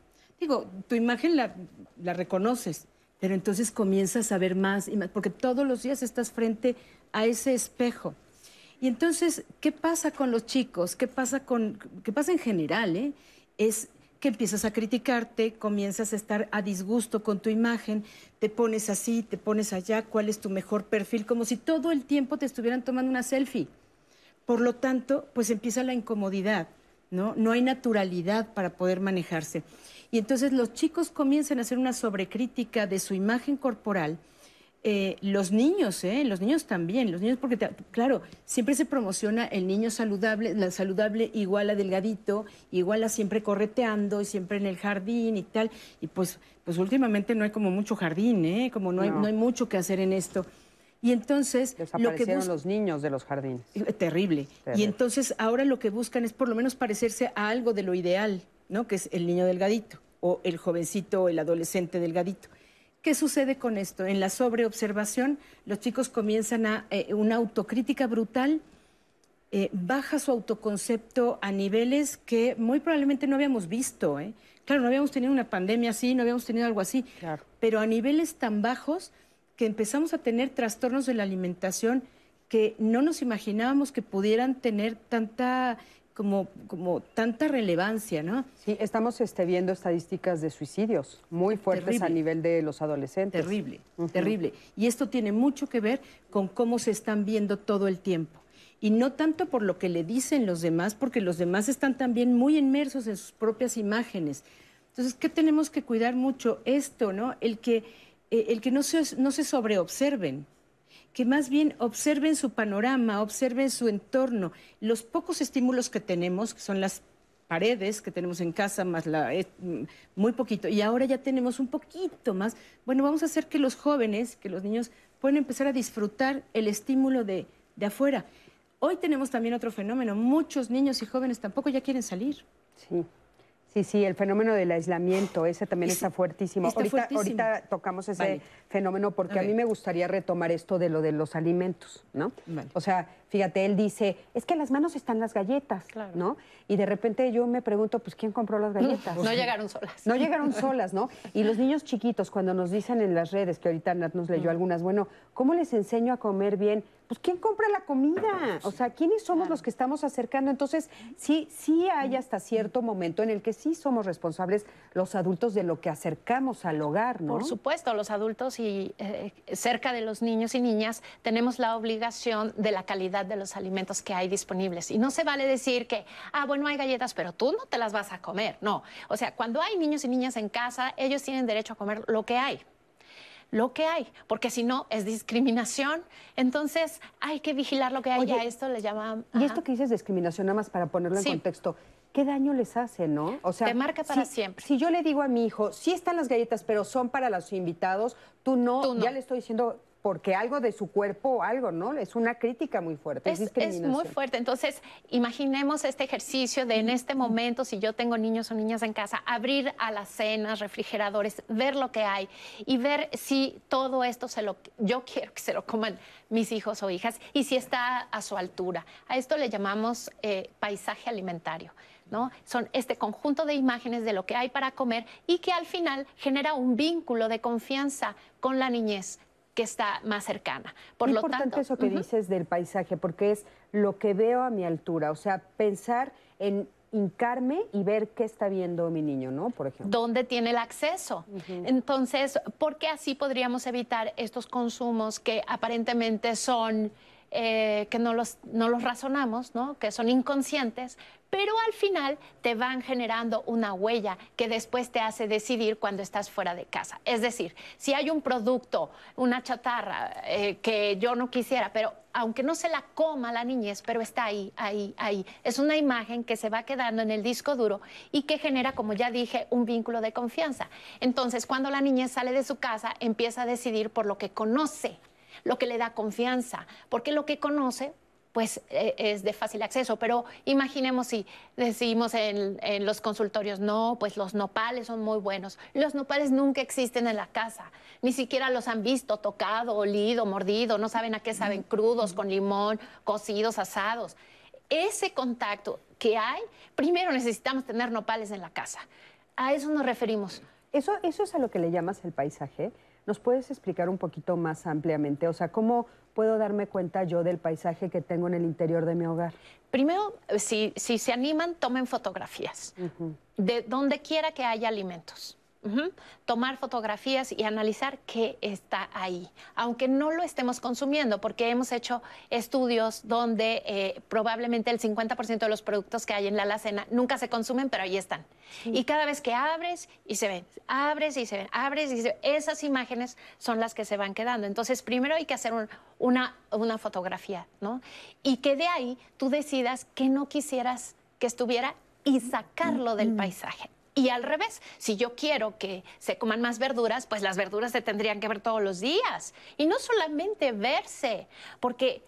S4: Digo, tu imagen la, la reconoces, pero entonces comienzas a ver más y más, porque todos los días estás frente a ese espejo. Y entonces, ¿qué pasa con los chicos? ¿Qué pasa, con, qué pasa en general? eh? Es que empiezas a criticarte, comienzas a estar a disgusto con tu imagen, te pones así, te pones allá, cuál es tu mejor perfil, como si todo el tiempo te estuvieran tomando una selfie. Por lo tanto, pues empieza la incomodidad, ¿no? No hay naturalidad para poder manejarse. Y entonces los chicos comienzan a hacer una sobrecrítica de su imagen corporal. Eh, los niños, ¿eh? los niños también, los niños porque, te- claro, siempre se promociona el niño saludable, la saludable igual a delgadito, igual a siempre correteando y siempre en el jardín y tal. Y pues, pues últimamente no hay como mucho jardín, ¿eh? como no hay,
S2: No.
S4: hay mucho que hacer en esto. Y entonces, lo que buscan...
S2: los niños de los jardines.
S4: Eh, Terrible.
S2: Terrible.
S4: Y entonces ahora lo que buscan es por lo menos parecerse a algo de lo ideal, ¿no? Que es el niño delgadito o el jovencito o el adolescente delgadito. ¿Qué sucede con esto? En la sobreobservación, los chicos comienzan a eh, una autocrítica brutal, eh, baja su autoconcepto a niveles que muy probablemente no habíamos visto. ¿eh? Claro, no habíamos tenido una pandemia así, no habíamos tenido algo así,
S2: Claro.
S4: pero a niveles tan bajos que empezamos a tener trastornos de la alimentación que no nos imaginábamos que pudieran tener tanta como, como tanta relevancia, ¿no?
S2: Sí, estamos este, viendo estadísticas de suicidios muy fuertes
S4: Terrible.
S2: a nivel de los adolescentes.
S4: Terrible, terrible. Y esto tiene mucho que ver con cómo se están viendo todo el tiempo. Y no tanto por lo que le dicen los demás, porque los demás están también muy inmersos en sus propias imágenes. Entonces, ¿qué tenemos que cuidar mucho? Esto, ¿no? El que, eh, el que no se, no se sobreobserven, que más bien observen su panorama, observen su entorno. Los pocos estímulos que tenemos, que son las paredes que tenemos en casa, más la, eh, mm, muy poquito, y ahora ya tenemos un poquito más. Bueno, vamos a hacer que los jóvenes, que los niños puedan empezar a disfrutar el estímulo de, de afuera. Hoy tenemos también otro fenómeno, muchos niños y jóvenes tampoco ya quieren salir.
S2: Sí. Sí, sí, el fenómeno del aislamiento, ese también
S4: Ese-
S2: está fuertísimo.
S4: está
S2: ahorita,
S4: fuertísimo.
S2: ahorita tocamos ese
S4: Vale.
S2: fenómeno porque
S4: A
S2: a mí me gustaría retomar esto de lo de los alimentos, ¿no?
S4: Vale.
S2: O sea, fíjate, él dice, es que en las manos están las galletas,
S5: Claro.
S2: ¿no? Y de repente yo me pregunto, pues, ¿quién compró las galletas?
S5: No llegaron solas.
S2: No llegaron solas, ¿no? Y los niños chiquitos, cuando nos dicen en las redes, que ahorita Nat nos leyó algunas, bueno, ¿cómo les enseño a comer bien? Pues, ¿quién compra la comida? O sea, ¿quiénes somos los que estamos acercando? Entonces, sí, sí hay hasta cierto momento en el que sí somos responsables los adultos de lo que acercamos al hogar, ¿no?
S5: Por supuesto, los adultos y eh, cerca de los niños y niñas tenemos la obligación de la calidad de los alimentos que hay disponibles. Y no se vale decir que, ah, bueno, hay galletas, pero tú no te las vas a comer. No. O sea, cuando hay niños y niñas en casa, ellos tienen derecho a comer lo que hay. Lo que hay, porque si no es discriminación, entonces hay que vigilar lo que hay.
S2: Oye,
S5: y a esto le llaman.
S2: Y esto que dices discriminación, nada más para ponerlo en
S5: Sí.
S2: contexto, ¿qué daño les hace, no? O sea,
S5: Te marca para
S2: si-
S5: siempre.
S2: Si yo le digo a mi hijo, sí están las galletas, pero son para los invitados, tú no,
S5: Tú no.
S2: ya le estoy diciendo porque algo de su cuerpo algo, ¿no? Es una crítica muy fuerte. Es,
S5: Es, muy fuerte. Entonces, imaginemos este ejercicio de en este momento, si yo tengo niños o niñas en casa, abrir a las cenas, refrigeradores, ver lo que hay y ver si todo esto se lo, yo quiero que se lo coman mis hijos o hijas y si está a su altura. A esto le llamamos eh, paisaje alimentario. ¿no? Son este conjunto de imágenes de lo que hay para comer y que al final genera un vínculo de confianza con la niñez que está más cercana. Por
S2: Qué
S5: lo
S2: importante
S5: tanto,
S2: eso que dices del paisaje, porque es lo que veo a mi altura, o sea, pensar en hincarme y ver qué está viendo mi niño, ¿no? Por ejemplo.
S5: dónde tiene el acceso. Entonces, porque así podríamos evitar estos consumos que aparentemente son, eh, que no los, no los razonamos, ¿no? que son inconscientes, pero al final te van generando una huella que después te hace decidir cuando estás fuera de casa. Es decir, si hay un producto, una chatarra eh, que yo no quisiera, pero aunque no se la coma la niñez, pero está ahí, ahí, ahí. Es una imagen que se va quedando en el disco duro y que genera, como ya dije, un vínculo de confianza. Entonces, cuando la niñez sale de su casa, empieza a decidir por lo que conoce, lo que le da confianza, porque lo que conoce pues eh, es de fácil acceso, pero imaginemos si decimos en, en los consultorios, no, pues los nopales son muy buenos. Los nopales nunca existen en la casa, ni siquiera los han visto, tocado, olido, mordido, no saben a qué saben, crudos, con limón, cocidos, asados. Ese contacto que hay, primero necesitamos tener nopales en la casa. A eso nos referimos.
S2: Eso, eso es a lo que le llamas el paisaje, ¿Nos puedes explicar un poquito más ampliamente? O sea, ¿cómo puedo darme cuenta yo del paisaje que tengo en el interior de mi hogar?
S5: Primero, si, si se animan, tomen fotografías de donde quiera que haya alimentos. Ujú. Tomar fotografías y analizar qué está ahí, aunque no lo estemos consumiendo, porque hemos hecho estudios donde eh, probablemente el 50% de los productos que hay en la alacena nunca se consumen, pero ahí están. Y cada vez que abres y se ven, abres y se ven, abres y se ven, esas imágenes son las que se van quedando. Entonces, primero hay que hacer un- una, una fotografía, ¿no? Y que de ahí tú decidas que no quisieras que estuviera y sacarlo del paisaje. Y al revés, si yo quiero que se coman más verduras, pues las verduras se tendrían que ver todos los días. Y no solamente verse, porque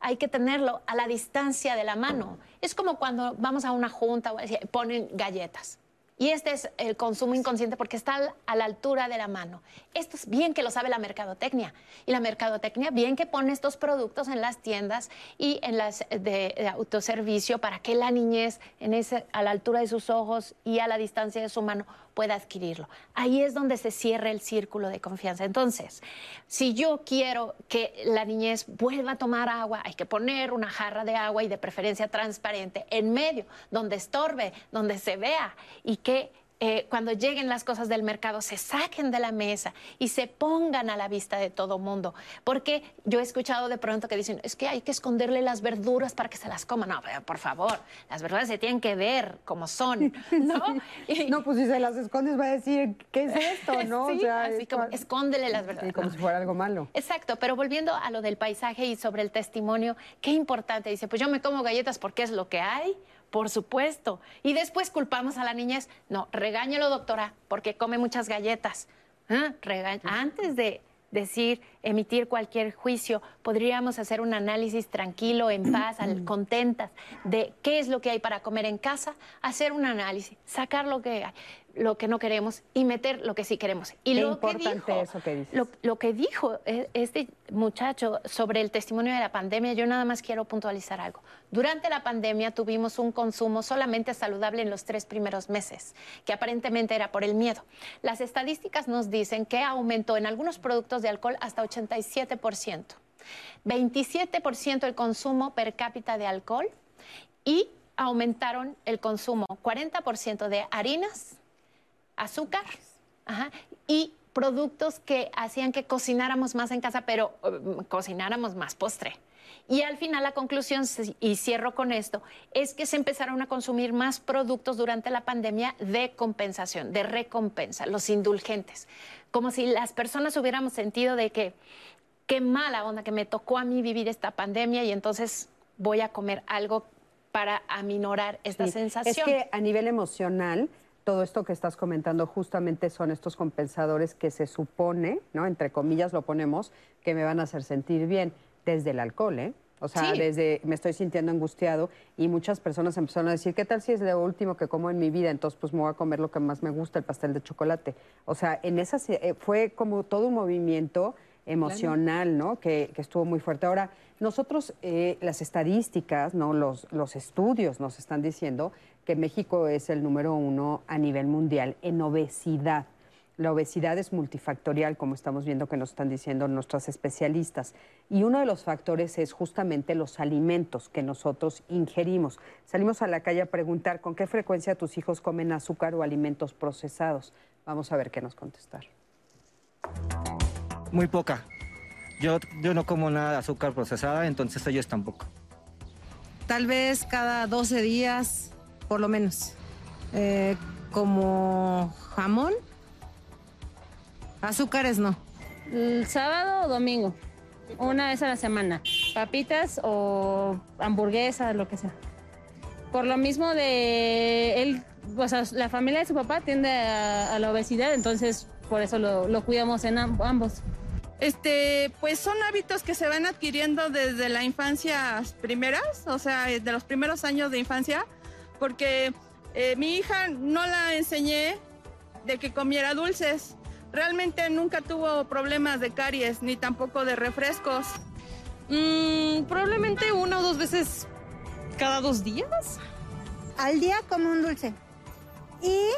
S5: hay que tenerlo a la distancia de la mano. Es como cuando vamos a una junta, ponen galletas. Y este es el consumo inconsciente porque está a la altura de la mano. Esto es bien que lo sabe la mercadotecnia. Y la mercadotecnia bien que pone estos productos en las tiendas y en las de, de autoservicio para que la niñez en ese, a la altura de sus ojos y a la distancia de su mano pueda adquirirlo. Ahí es donde se cierra el círculo de confianza. Entonces, si yo quiero que la niñez vuelva a tomar agua, hay que poner una jarra de agua y de preferencia transparente en medio, donde estorbe, donde se vea y que eh, cuando lleguen las cosas del mercado se saquen de la mesa y se pongan a la vista de todo mundo. Porque yo he escuchado de pronto que dicen, es que hay que esconderle las verduras para que se las coman. No, pero por favor, las verduras se tienen que ver como son, ¿no? Y-
S2: No, pues si se las escondes va a decir, ¿qué es esto? ¿no?
S5: Sí, así
S2: es
S5: como, escóndele las verduras.
S2: Sí, como
S5: No.
S2: si fuera algo malo.
S5: Exacto, pero volviendo a lo del paisaje y sobre el testimonio, qué importante. Dice, pues yo me como galletas porque es lo que hay, por supuesto. Y después culpamos a la niñez. No, regáñelo, doctora, porque come muchas galletas. Ah, rega- Antes de decir, emitir cualquier juicio, podríamos hacer un análisis tranquilo, en paz, al- contentas, de qué es lo que hay para comer en casa, hacer un análisis, sacar lo que hay, lo que no queremos y meter lo que sí queremos. Y
S2: Qué
S5: lo
S2: importante
S5: que dijo,
S2: eso que dices.
S5: lo, lo que dijo eh, este muchacho sobre el testimonio de la pandemia, yo nada más quiero puntualizar algo. Durante la pandemia tuvimos un consumo solamente saludable en los tres primeros meses, que aparentemente era por el miedo. Las estadísticas nos dicen que aumentó en algunos productos de alcohol hasta 87%. 27% el consumo per cápita de alcohol y aumentaron el consumo 40% de harinas, azúcar ajá, y productos que hacían que cocináramos más en casa, pero um, cocináramos más postre. Y al final la conclusión, si- y cierro con esto, es que se empezaron a consumir más productos durante la pandemia de compensación, de recompensa, los indulgentes. Como si las personas hubiéramos sentido de que qué mala onda que me tocó a mí vivir esta pandemia y entonces voy a comer algo para aminorar esta
S2: Sí.
S5: sensación.
S2: Es que a nivel emocional, todo esto que estás comentando justamente son estos compensadores que se supone, ¿no? Entre comillas lo ponemos, que me van a hacer sentir bien desde el alcohol, ¿eh? O sea,
S5: Sí.
S2: desde me estoy sintiendo angustiado y muchas personas empezaron a decir, ¿qué tal si es lo último que como en mi vida? Entonces, pues me voy a comer lo que más me gusta, el pastel de chocolate. O sea, en esa eh, fue como todo un movimiento emocional, ¿no? Que, que estuvo muy fuerte. Ahora, nosotros, eh, las estadísticas, ¿no? Los, los estudios nos están diciendo que México es el número uno a nivel mundial en obesidad. La obesidad es multifactorial, como estamos viendo que nos están diciendo nuestros especialistas. Y uno de los factores es justamente los alimentos que nosotros ingerimos. Salimos a la calle a preguntar con qué frecuencia tus hijos comen azúcar o alimentos procesados. Vamos a ver qué nos contestar.
S9: Muy poca. Yo, yo no como nada de azúcar procesada, entonces ellos tampoco.
S10: Tal vez cada 12 días, por lo menos. Eh, como jamón. Azúcares no.
S11: El sábado o domingo, una vez a la semana. Papitas o hamburguesas, lo que sea. Por lo mismo de él, o sea, la familia de su papá tiende a, a la obesidad, entonces por eso lo, lo cuidamos en am- ambos.
S12: Este, pues son hábitos que se van adquiriendo desde la infancia primeras, o sea, de los primeros años de infancia, porque eh, mi hija no la enseñé de que comiera dulces. Realmente nunca tuvo problemas de caries ni tampoco de refrescos.
S13: Mm, probablemente una o dos veces cada dos días.
S14: Al día como un dulce. Y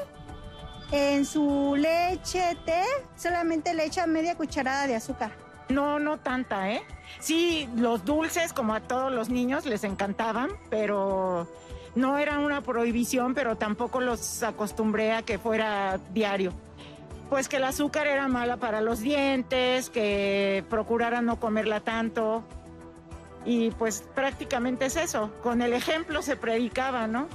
S14: En su leche té solamente le echa media cucharada de azúcar.
S15: No, no tanta, ¿eh? Sí, los dulces, como a todos los niños, les encantaban, pero no era una prohibición, pero tampoco los acostumbré a que fuera diario. Pues que el azúcar era mala para los dientes, que procurara no comerla tanto. Y pues prácticamente es eso. Con el ejemplo se predicaba, ¿no?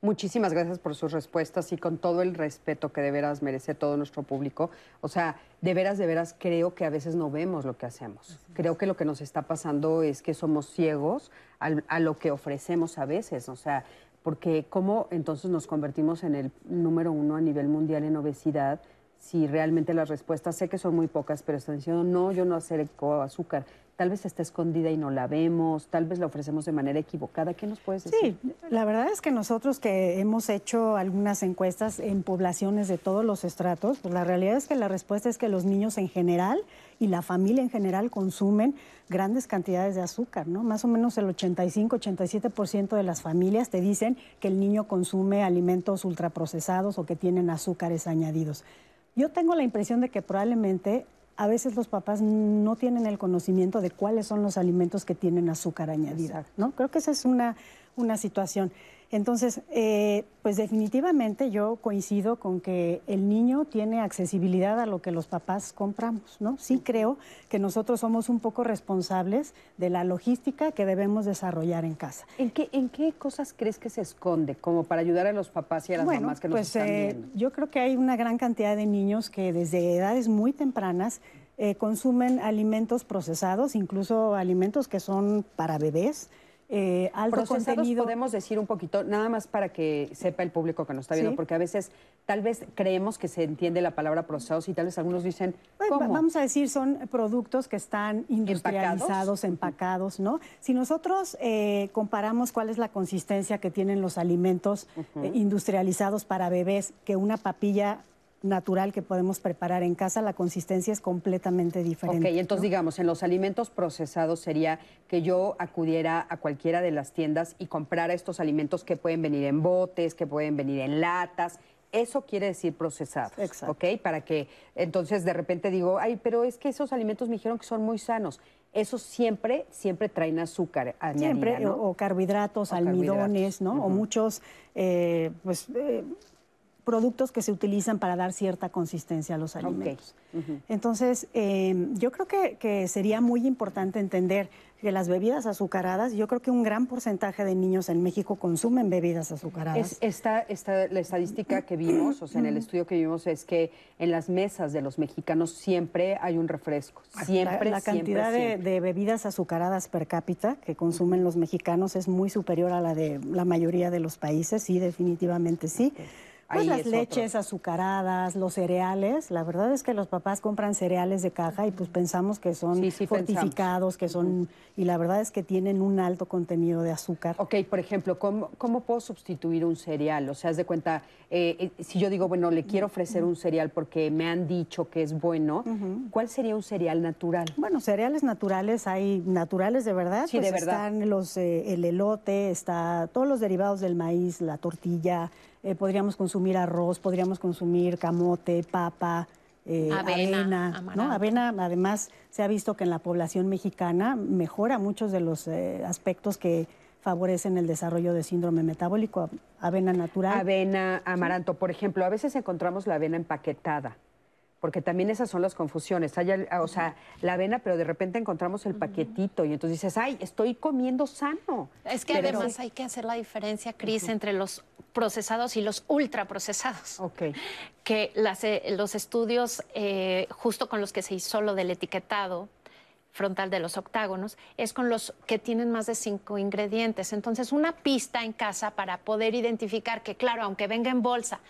S2: Muchísimas gracias por sus respuestas y con todo el respeto que de veras merece todo nuestro público. O sea, de veras, de veras creo que a veces no vemos lo que hacemos. Creo que lo que nos está pasando es que somos ciegos al- a lo que ofrecemos a veces. O sea, porque cómo entonces nos convertimos en el número uno a nivel mundial en obesidad si realmente las respuestas, sé que son muy pocas, pero están diciendo, no, yo no acerco azúcar. Tal vez está escondida y no la vemos, tal vez la ofrecemos de manera equivocada. ¿Qué nos puedes decir?
S6: Sí, la verdad es que nosotros que hemos hecho algunas encuestas en poblaciones de todos los estratos, pues la realidad es que la respuesta es que los niños en general y la familia en general consumen grandes cantidades de azúcar, ¿no? Más o menos el 85-87% de las familias te dicen que el niño consume alimentos ultraprocesados o que tienen azúcares añadidos. Yo tengo la impresión de que probablemente a veces los papás no tienen el conocimiento de cuáles son los alimentos que tienen azúcar añadida, ¿no? Creo que esa es una, una situación. Entonces, eh, pues definitivamente yo coincido con que el niño tiene accesibilidad a lo que los papás compramos, ¿no? Sí creo que nosotros somos un poco responsables de la logística que debemos desarrollar en casa.
S2: ¿En qué, ¿En qué cosas crees que se esconde como para ayudar a los papás y a las
S6: bueno,
S2: mamás que nos
S6: pues
S2: están
S6: eh,
S2: viendo?
S6: yo creo que hay una gran cantidad de niños que desde edades muy tempranas eh, consumen alimentos procesados, incluso alimentos que son para bebés. Eh, alto
S2: Procesados
S6: contenido.
S2: podemos decir un poquito, nada más para que sepa el público que nos está viendo,
S6: Sí.
S2: porque a veces tal vez creemos que se entiende la palabra procesados y tal vez algunos dicen.
S6: Vamos a decir, son productos que están industrializados, empacados, ¿no? Si nosotros eh, comparamos cuál es la consistencia que tienen los alimentos eh, industrializados para bebés que una papilla natural que podemos preparar en casa, la consistencia es completamente
S2: Ok,
S6: diferente.
S2: entonces digamos, en los alimentos procesados sería que yo acudiera a cualquiera de las tiendas y comprara estos alimentos que pueden venir en botes, que pueden venir en latas. Eso quiere decir procesados,
S6: Exacto.
S2: ¿ok? Para que entonces de repente digo, ay, pero es que esos alimentos me dijeron que son muy sanos. Esos siempre, siempre traen azúcar añadida,
S6: Siempre,
S2: ¿no?
S6: o, o carbohidratos,
S2: O
S6: almidones,
S2: carbohidratos.
S6: ¿no? O muchos, eh, pues, eh, productos que se utilizan para dar cierta consistencia a los alimentos. Entonces, eh, yo creo que, que sería muy importante entender que las bebidas azucaradas, yo creo que un gran porcentaje de niños en México consumen bebidas azucaradas.
S2: Es, esta, esta, la estadística que vimos, o sea, en el estudio que vimos, es que en las mesas de los mexicanos siempre hay un refresco. Siempre,
S6: la, la
S2: siempre,
S6: cantidad de-
S2: siempre.
S6: De, bebidas azucaradas per cápita que consumen los mexicanos es muy superior a la de la mayoría de los países, sí, definitivamente sí. Pues
S2: Ahí
S6: las
S2: otro.
S6: leches azucaradas, los cereales, la verdad es que los papás compran cereales de caja y pues pensamos que son
S2: Sí, sí,
S6: fortificados, que son, y la verdad es que tienen un alto contenido de azúcar.
S2: Ok, por ejemplo, ¿cómo, cómo puedo sustituir un cereal? O sea, haz de cuenta, eh, eh, si yo digo, bueno, le quiero ofrecer un cereal porque me han dicho que es bueno, ¿cuál sería un cereal natural?
S6: Bueno, cereales naturales, hay naturales de verdad.
S2: Sí,
S6: pues
S2: de verdad.
S6: Están los, eh, el elote, está todos los derivados del maíz, la tortilla, eh, podríamos consumir arroz, podríamos consumir camote, papa, eh,
S5: Avena,
S6: avena, ¿no? Avena, además, se ha visto que en la población mexicana mejora muchos de los eh, aspectos que favorecen el desarrollo de síndrome metabólico. Avena natural.
S2: Avena, amaranto. Por ejemplo, a veces encontramos la avena empaquetada, porque también esas son las confusiones. Hay, o sea, la avena, pero de repente encontramos el paquetito y entonces dices, ay, estoy comiendo sano.
S5: Es que
S2: Pero-
S5: además hay que hacer la diferencia, Cris, entre los procesados y los ultraprocesados.
S2: Ok.
S5: Que las, eh, los estudios, eh, justo con los que se hizo lo del etiquetado frontal de los octágonos, es con los que tienen más de cinco ingredientes. Entonces, una pista en casa para poder identificar que, claro, aunque venga en bolsa,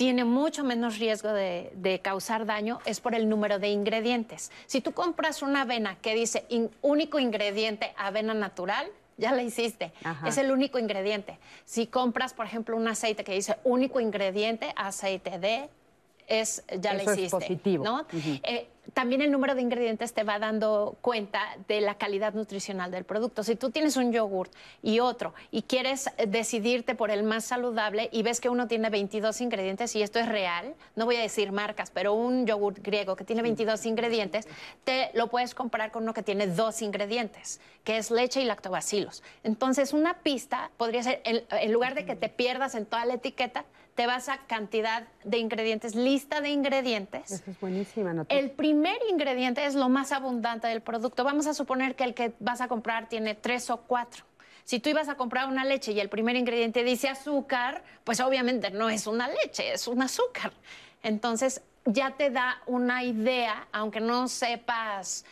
S5: tiene mucho menos riesgo de, de causar daño es por el número de ingredientes. Si tú compras una avena que dice in- único ingrediente avena natural, ya la hiciste.
S2: Ajá.
S5: Es el único ingrediente. Si compras, por ejemplo, un aceite que dice único ingrediente aceite de es, ya
S2: Eso
S5: la
S2: es
S5: hiciste.
S2: positivo.
S5: ¿no? Eh, también el número de ingredientes te va dando cuenta de la calidad nutricional del producto. Si tú tienes un yogurt y otro y quieres decidirte por el más saludable y ves que uno tiene 22 ingredientes y esto es real, no voy a decir marcas, pero un yogurt griego que tiene 22 ingredientes, te lo puedes comprar con uno que tiene dos ingredientes, que es leche y lactobacilos. Entonces, una pista podría ser, en, en lugar de que te pierdas en toda la etiqueta, te vas a cantidad de ingredientes, lista de ingredientes.
S2: Esa es buenísima noticia.
S5: El primer ingrediente es lo más abundante del producto. Vamos a suponer que el que vas a comprar tiene tres o cuatro. Si tú ibas a comprar una leche y el primer ingrediente dice azúcar, pues obviamente no es una leche, es un azúcar. Entonces ya te da una idea, aunque no sepas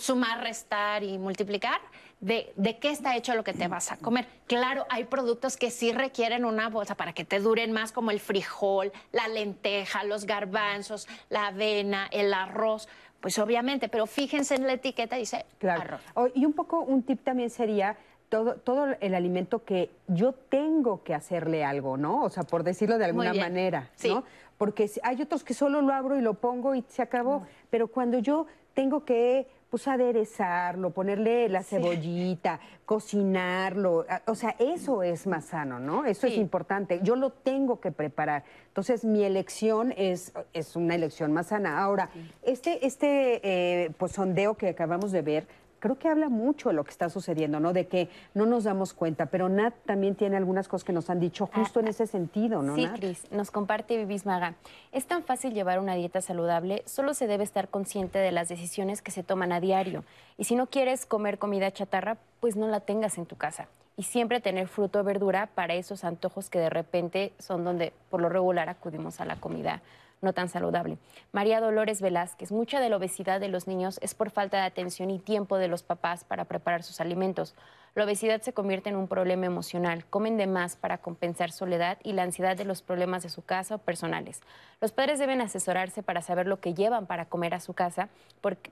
S5: sumar, restar y multiplicar, de, de, qué está hecho lo que te vas a comer. Claro, hay productos que sí requieren una bolsa para que te duren más, como el frijol, la lenteja, los garbanzos, la avena, el arroz. Pues obviamente, pero fíjense en la etiqueta, dice
S2: claro.
S5: arroz.
S2: Oh, y un poco, un tip también sería todo, todo el alimento que yo tengo que hacerle algo, ¿no? O sea, por decirlo de alguna manera,
S5: sí.
S2: ¿no? Porque hay otros que solo lo abro y lo pongo y se acabó. Pero cuando yo tengo que pues aderezarlo, ponerle la cebollita, cocinarlo, o sea, eso es más sano, ¿no? Eso sí. es importante. Yo lo tengo que preparar. Entonces, mi elección es, es una elección más sana. Ahora, sí. este, este eh, pues sondeo que acabamos de ver, creo que habla mucho de lo que está sucediendo, ¿no? De que no nos damos cuenta, pero Nat también tiene algunas cosas que nos han dicho justo ah, en ese sentido, ¿no?
S3: Sí,
S2: Nat?
S3: Cris, nos comparte Vivis Maga. Es tan fácil llevar una dieta saludable, solo se debe estar consciente de las decisiones que se toman a diario. Y si no quieres comer comida chatarra, pues no la tengas en tu casa. Y siempre tener fruto o verdura para esos antojos que de repente son donde por lo regular acudimos a la comida no tan saludable. María Dolores Velázquez, mucha de la obesidad de los niños es por falta de atención y tiempo de los papás para preparar sus alimentos. La obesidad se convierte en un problema emocional. Comen de más para compensar soledad y la ansiedad de los problemas de su casa o personales. Los padres deben asesorarse para saber lo que llevan para comer a su casa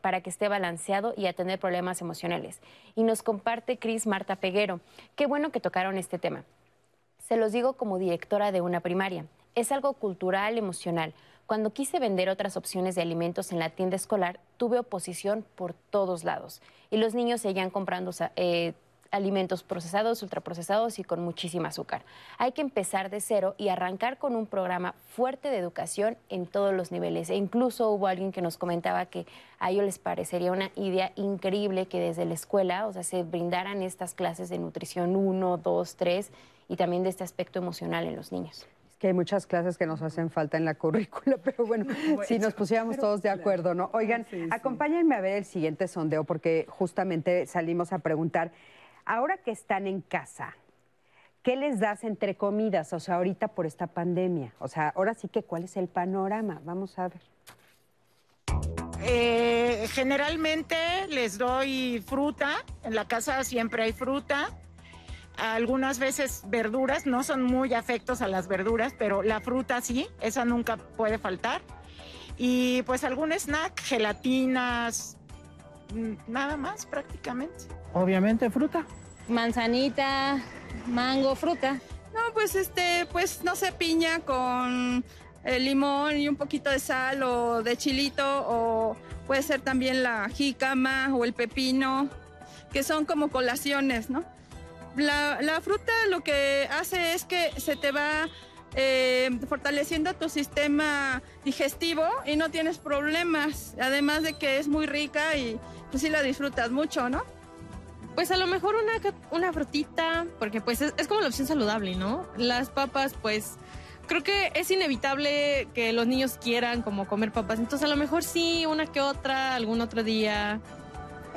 S3: para que esté balanceado y atender problemas emocionales. Y nos comparte Cris Marta Peguero. Qué bueno que tocaron este tema. Se los digo como directora de una primaria. Es algo cultural, emocional. Cuando quise vender otras opciones de alimentos en la tienda escolar, tuve oposición por todos lados. Y los niños seguían comprando eh, alimentos procesados, ultraprocesados y con muchísima azúcar. Hay que empezar de cero y arrancar con un programa fuerte de educación en todos los niveles. E incluso hubo alguien que nos comentaba que a ellos les parecería una idea increíble que desde la escuela, o sea, se brindaran estas clases de nutrición 1, 2, 3 y también de este aspecto emocional en los niños
S2: que hay muchas clases que nos hacen falta en la currícula, pero bueno, bueno si nos pusiéramos pero, todos de acuerdo, ¿no? Oigan, sí, sí. acompáñenme a ver el siguiente sondeo porque justamente salimos a preguntar, ahora que están en casa, ¿qué les das entre comidas? O sea, ahorita por esta pandemia. O sea, ahora sí que, ¿cuál es el panorama? Vamos a ver.
S15: Eh, generalmente les doy fruta, en la casa siempre hay fruta algunas veces verduras, no son muy afectos a las verduras, pero la fruta sí, esa nunca puede faltar. Y pues algún snack, gelatinas, nada más prácticamente.
S16: Obviamente fruta.
S11: Manzanita, mango, fruta.
S12: No, pues este, pues no sé, piña con eh, limón y un poquito de sal o de chilito o puede ser también la jícama o el pepino, que son como colaciones, ¿no? La, la, fruta lo que hace es que se te va eh, fortaleciendo tu sistema digestivo y no tienes problemas, además de que es muy rica y pues sí la disfrutas mucho, ¿no?
S13: Pues a lo mejor una, una frutita, porque pues es, es como la opción saludable, ¿no? Las papas, pues creo que es inevitable que los niños quieran como comer papas, entonces a lo mejor sí, una que otra, algún otro día.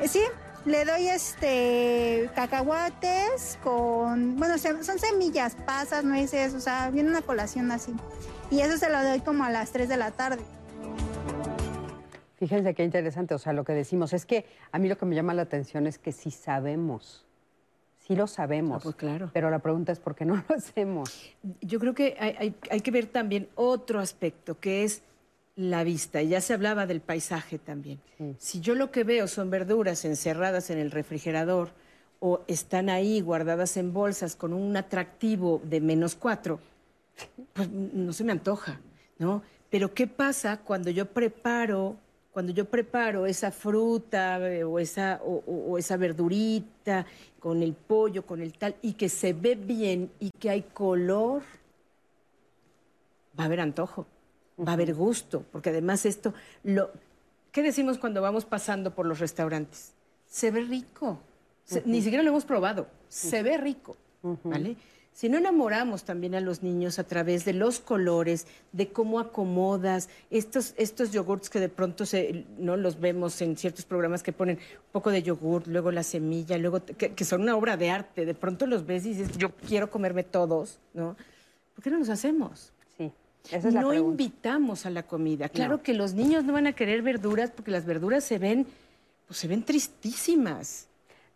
S14: Eh, sí, le doy este cacahuates con, bueno, son semillas, pasas, nueces, o sea, viene una colación así. Y eso se lo doy como a las 3 de la tarde.
S2: Fíjense qué interesante, o sea, lo que decimos es que a mí lo que me llama la atención es que sí sabemos, sí lo sabemos,
S4: Ah, pues claro.
S2: pero la pregunta es por qué no lo hacemos.
S4: Yo creo que hay, hay- hay que ver también otro aspecto, que es la vista. Ya se hablaba del paisaje también. Si yo lo que veo son verduras encerradas en el refrigerador o están ahí guardadas en bolsas con un atractivo de menos cuatro, pues no se me antoja, ¿no? Pero ¿qué pasa cuando yo preparo, cuando yo preparo esa fruta eh, o esa, o- o- o esa verdurita con el pollo, con el tal, y que se ve bien y que hay color? Va a haber antojo, va a haber gusto, porque además esto, lo, ¿qué decimos cuando vamos pasando por los restaurantes? Se ve rico. Se- Ni siquiera lo hemos probado. Se ve rico, ¿vale? Si no enamoramos también a los niños a través de los colores, de cómo acomodas estos, estos yogurts que de pronto se, no los vemos en ciertos programas que ponen un poco de yogurt, luego la semilla, luego que, que son una obra de arte. De pronto los ves y dices, yo quiero comerme todos, ¿no? ¿Por qué no los hacemos?
S2: Sí, esa es la
S4: no
S2: pregunta.
S4: invitamos a la comida. Claro
S2: No.
S4: que los niños no van a querer verduras porque las verduras se ven, pues se ven tristísimas.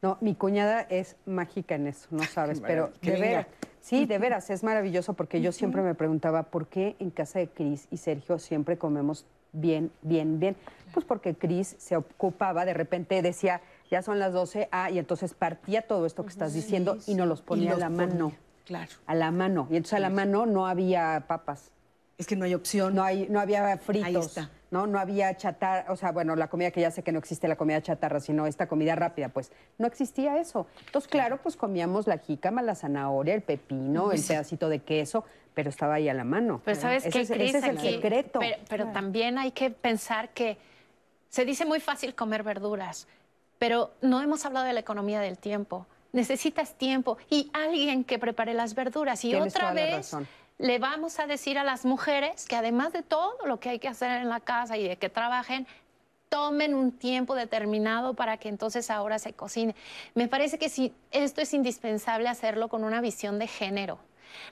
S2: No, mi cuñada es mágica en eso, no sabes, pero de veras, sí, de veras, es maravilloso porque yo siempre me preguntaba por qué en casa de Cris y Sergio siempre comemos bien, bien, bien. Pues porque Cris se ocupaba, de repente decía, ya son las 12, ah, y entonces partía todo esto que estás diciendo y nos los ponía
S4: los
S2: a la mano.
S4: Claro.
S2: A la mano. Y entonces a la mano no había papas.
S4: Es que no hay opción.
S2: No, hay, no había fritos.
S4: Ahí está.
S2: ¿no? No había chatarra, o sea, bueno, la comida que ya sé que no existe la comida chatarra, sino esta comida rápida, pues no existía eso. Entonces, claro, pues comíamos la jícama, la zanahoria, el pepino, el pedacito de queso, pero estaba ahí a la mano.
S5: Pero sabes
S2: Ese
S5: qué,
S2: es-
S5: Cris,
S2: ese es el
S5: Aquí-
S2: secreto.
S5: Pero, pero también hay que pensar que se dice muy fácil comer verduras, pero no hemos hablado de la economía del tiempo. Necesitas tiempo y alguien que prepare las verduras. Y
S2: Tienes
S5: otra
S2: toda la
S5: vez
S2: razón.
S5: Le vamos a decir a las mujeres que además de todo lo que hay que hacer en la casa y de que trabajen, tomen un tiempo determinado para que entonces ahora se cocine. Me parece que sí, esto es indispensable hacerlo con una visión de género.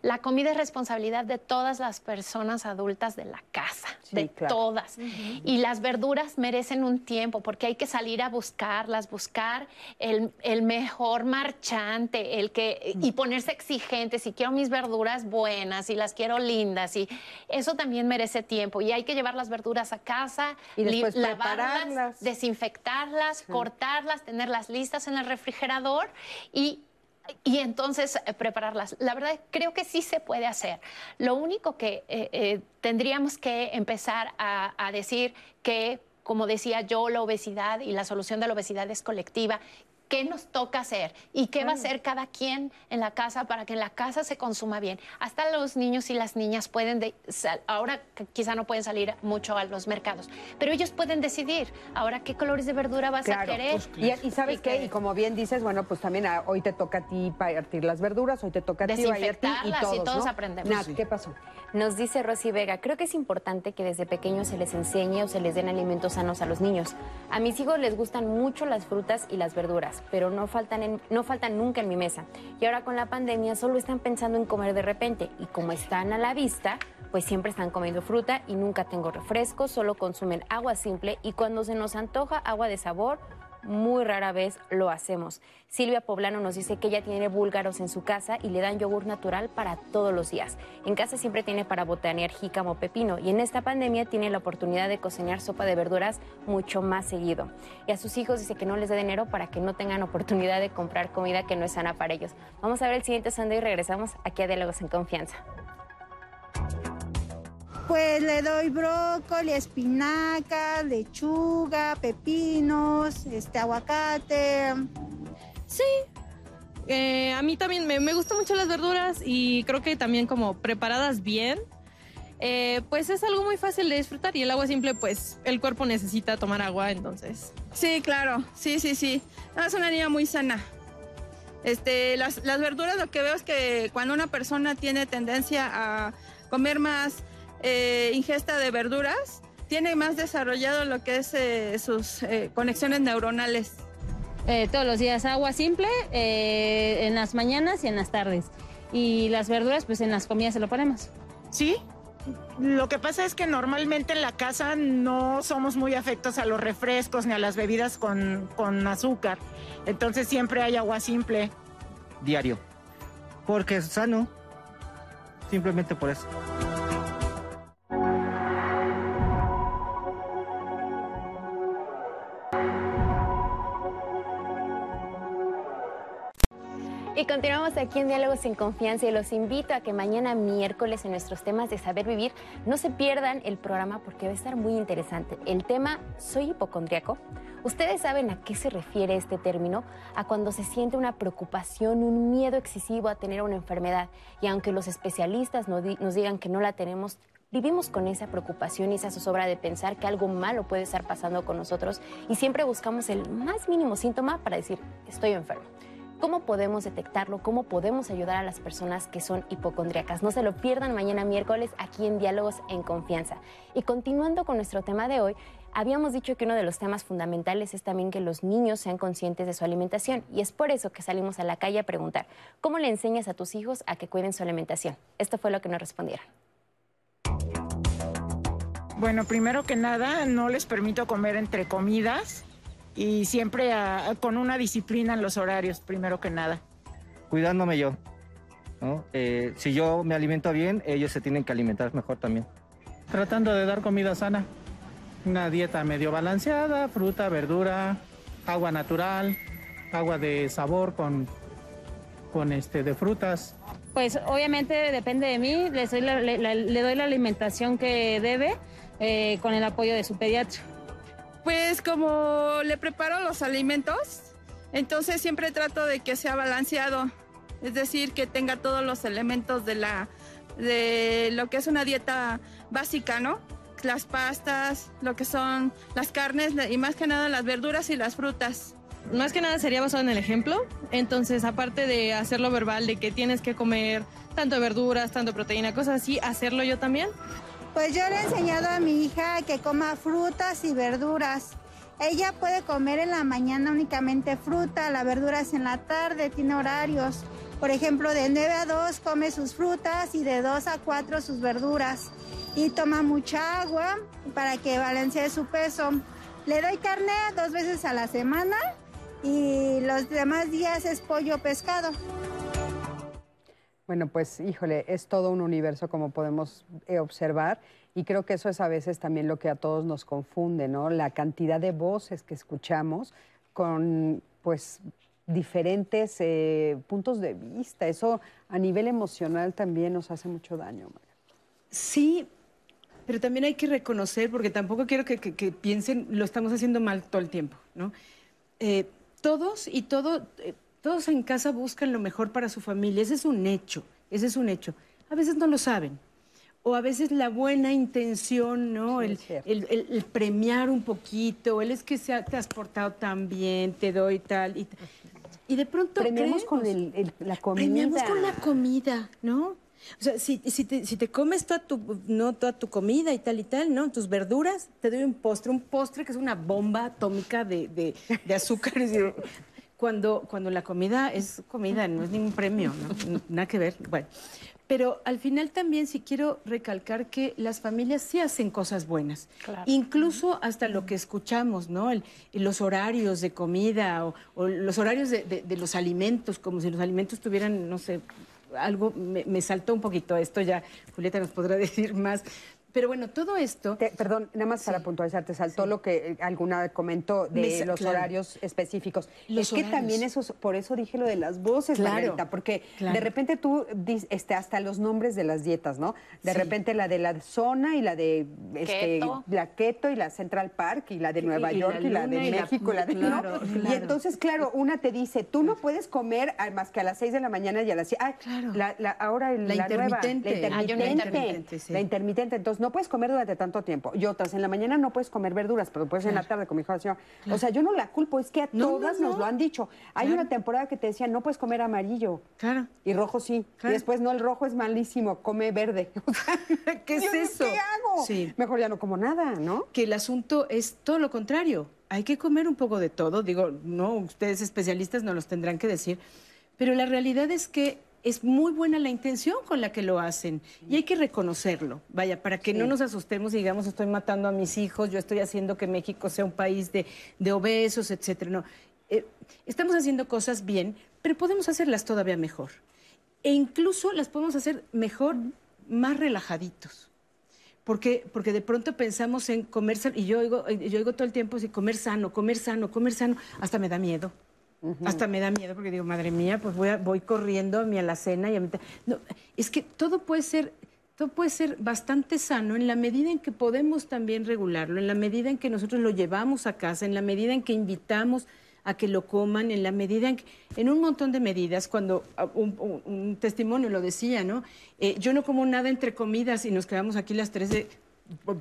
S5: La comida es responsabilidad de todas las personas adultas de la casa,
S2: Sí,
S5: de
S2: claro.
S5: todas. Y las verduras merecen un tiempo porque hay que salir a buscarlas, buscar el, el mejor marchante, el que y ponerse exigente. Si quiero mis verduras buenas y las quiero lindas y eso también merece tiempo. Y hay que llevar las verduras a casa,
S2: Y
S5: li-
S2: después
S5: lavarlas, desinfectarlas, cortarlas, tenerlas listas en el refrigerador y y entonces eh, prepararlas. La verdad, creo que sí se puede hacer. Lo único que eh, eh, tendríamos que empezar a, a decir que, como decía yo, la obesidad y la solución de la obesidad es colectiva. ¿Qué nos toca hacer? ¿Y qué va a hacer cada quien en la casa para que en la casa se consuma bien? Hasta los niños y las niñas pueden, de- sal- ahora quizá no pueden salir mucho a los mercados, pero ellos pueden decidir ahora qué colores de verdura vas a
S2: Claro,
S5: querer.
S2: pues, y, y sabes qué, y como bien dices, bueno, pues también ah, hoy te toca a ti partir las verduras, hoy te toca a ti, a ti y
S5: Desinfectarlas y
S2: todos,
S5: todos
S2: ¿no?
S5: aprendemos.
S2: Nat. ¿qué pasó?
S3: Nos dice Rosy Vega, creo que es importante que desde pequeños se les enseñe o se les den alimentos sanos a los niños. A mis hijos les gustan mucho las frutas y las verduras, pero no faltan, en- no faltan nunca en mi mesa. Y ahora con la pandemia solo están pensando en comer de repente y como están a la vista, pues siempre están comiendo fruta y nunca tengo refrescos, solo consumen agua simple y cuando se nos antoja agua de sabor, muy rara vez lo hacemos. Silvia Poblano nos dice que ella tiene búlgaros en su casa y le dan yogur natural para todos los días. En casa siempre tiene para botanear jícama o pepino y en esta pandemia tiene la oportunidad de cocinar sopa de verduras mucho más seguido. Y a sus hijos dice que no les dé dinero para que no tengan oportunidad de comprar comida que no es sana para ellos. Vamos a ver el siguiente sondeo y regresamos aquí a Diálogos en Confianza.
S14: Pues le doy brócoli, espinaca, lechuga, pepinos, este aguacate.
S13: Sí. Eh, a mí también me, me gustan mucho las verduras y creo que también como preparadas bien, eh, pues es algo muy fácil de disfrutar y el agua simple, pues el cuerpo necesita tomar agua, entonces.
S12: Sí, claro, sí, sí, sí. No, es una niña muy sana. Este, las, las verduras lo que veo es que cuando una persona tiene tendencia a comer más eh, ingesta de verduras, tiene más desarrollado lo que es eh, sus eh, conexiones neuronales.
S11: Eh, todos los días agua simple eh, en las mañanas y en las tardes. Y las verduras, pues en las comidas se lo ponemos.
S15: Sí. Lo que pasa es que normalmente en la casa no somos muy afectos a los refrescos ni a las bebidas con, con azúcar. Entonces siempre hay agua simple.
S9: Diario. Porque es sano. Simplemente por eso.
S3: Y continuamos aquí en Diálogos en Confianza y los invito a que mañana miércoles en nuestros temas de saber vivir no se pierdan el programa porque va a estar muy interesante. El tema ¿Soy hipocondriaco? ¿Ustedes saben a qué se refiere este término? A cuando se siente una preocupación, un miedo excesivo a tener una enfermedad. Y aunque los especialistas nos digan que no la tenemos, vivimos con esa preocupación y esa zozobra de pensar que algo malo puede estar pasando con nosotros y siempre buscamos el más mínimo síntoma para decir, estoy enfermo. ¿Cómo podemos detectarlo? ¿Cómo podemos ayudar a las personas que son hipocondriacas? No se lo pierdan mañana miércoles aquí en Diálogos en Confianza. Y continuando con nuestro tema de hoy, habíamos dicho que uno de los temas fundamentales es también que los niños sean conscientes de su alimentación. Y es por eso que salimos a la calle a preguntar, ¿cómo le enseñas a tus hijos a que cuiden su alimentación? Esto fue lo que nos respondieron.
S15: Bueno, primero que nada, no les permito comer entre comidas y siempre a- con una disciplina en los horarios, primero que nada.
S9: Cuidándome yo. ¿no? Eh, si yo me alimento bien, ellos se tienen que alimentar mejor también.
S16: Tratando de dar comida sana. Una dieta medio balanceada, fruta, verdura, agua natural, agua de sabor con, con este, de frutas.
S11: Pues obviamente depende de mí, le doy la, le- la- le doy la alimentación que debe eh, con el apoyo de su pediatra.
S12: Pues como le preparo los alimentos, entonces siempre trato de que sea balanceado, es decir, que tenga todos los elementos de la de lo que es una dieta básica, ¿no? Las pastas, lo que son las carnes y más que nada las verduras y las frutas.
S13: Más que nada sería basado en el ejemplo. Entonces, aparte de hacerlo verbal, de que tienes que comer tanto verduras, tanto proteína, cosas así, hacerlo yo también.
S14: Pues yo le he enseñado a mi hija que coma frutas y verduras. Ella puede comer en la mañana únicamente fruta, las verduras en la tarde, tiene horarios. Por ejemplo, de 9 a 2 come sus frutas y de 2 a 4 sus verduras. Y toma mucha agua para que balancee su peso. Le doy carne dos veces a la semana y los demás días es pollo pescado.
S2: Bueno, pues híjole, es todo un universo como podemos eh, observar y creo que eso es a veces también lo que a todos nos confunde, ¿no? La cantidad de voces que escuchamos con pues diferentes eh, puntos de vista. Eso a nivel emocional también nos hace mucho daño. María.
S4: Sí, pero también hay que reconocer, porque tampoco quiero que, piensen, lo estamos haciendo mal todo el tiempo, ¿no? Eh, todos y todo, todos en casa buscan lo mejor para su familia, ese es un hecho, ese es un hecho. A veces no lo saben, o a veces la buena intención, ¿no?
S2: Sí,
S4: el,
S2: es cierto.
S4: el- el- el premiar un poquito, el es que se ha- te has portado tan bien, te doy tal, y, y de pronto
S2: Premiamos con
S4: creemos-
S2: la comida.
S4: Premiamos con la comida, ¿no? O sea, si, si, te, si te comes toda tu, no, toda tu comida y tal y tal, ¿no? Tus verduras, te doy un postre, un postre que es una bomba atómica de, de, de azúcares. Cuando, cuando la comida es comida, no es ningún premio, ¿no? Nada que ver. Bueno, pero al final también sí quiero recalcar que las familias sí hacen cosas buenas. Incluso hasta lo que escuchamos, ¿no? El- los horarios de comida o, o los horarios de, de- de los alimentos, como si los alimentos tuvieran, no sé, algo, me, me saltó un poquito esto, ya Julieta nos podrá decir más. Pero bueno, todo esto...
S2: Te- perdón, nada más para puntualizar, te saltó lo que eh, alguna comentó de
S4: Me
S2: los
S4: claro.
S2: horarios específicos.
S4: Los
S2: es que también eso, por eso dije lo de las voces,
S4: Claro,
S2: Margarita, porque
S4: claro.
S2: de repente tú dices este, hasta los nombres de las dietas, ¿no? De
S4: Sí.
S2: repente la de la zona y la de este,
S5: Keto.
S2: la Keto y la Central Park y la de Nueva
S4: y
S2: York
S4: la
S2: y la de
S4: la-
S2: México y la de
S4: claro,
S2: ¿no? Y
S4: claro.
S2: entonces, claro, una te dice, tú no puedes comer ah, más que a las 6 de la mañana y a las 7. la, la- ahora el-
S4: La
S2: la, nueva,
S4: intermitente.
S2: la
S4: Ayuno
S2: intermitente.
S4: intermitente, sí.
S2: La intermitente, entonces no puedes comer durante tanto tiempo. Y otras, en la mañana no puedes comer verduras, pero puedes en la tarde, como dijo la señora. O sea, yo no la culpo, es que a
S4: No,
S2: todas
S4: no.
S2: nos lo han dicho. Hay
S4: Claro.
S2: una temporada que te decían, no puedes comer amarillo.
S4: Claro.
S2: Y rojo sí. Y después, no, el rojo es malísimo, come verde. O sea,
S4: ¿Qué es eso?
S2: ¿Qué hago?
S4: Sí.
S2: Mejor ya no como nada, ¿no?
S4: que el asunto es todo lo contrario. Hay que comer un poco de todo. Digo, no, ustedes especialistas no los tendrán que decir, pero la realidad es que es muy buena la intención con la que lo hacen y hay que reconocerlo. Vaya, para que no nos asustemos y digamos, estoy matando a mis hijos, yo estoy haciendo que México sea un país de, de obesos, etcétera. No, Eh, estamos haciendo cosas bien, pero podemos hacerlas todavía mejor. E incluso las podemos hacer mejor, más relajaditos. Porque, porque de pronto pensamos en comer sano, y yo oigo, yo oigo todo el tiempo así, comer sano, comer sano, comer sano, hasta me da miedo. Hasta me da miedo porque digo, madre mía, pues voy, a- voy corriendo a mi alacena y a mi... No, es que todo puede ser... Todo puede ser bastante sano en la medida en que podemos también regularlo, en la medida en que nosotros lo llevamos a casa, en la medida en que invitamos a que lo coman, en la medida en que, en un montón de medidas, cuando ah, un, testimonio lo decía, ¿no? Eh, yo no como nada entre comidas y nos quedamos aquí las tres de,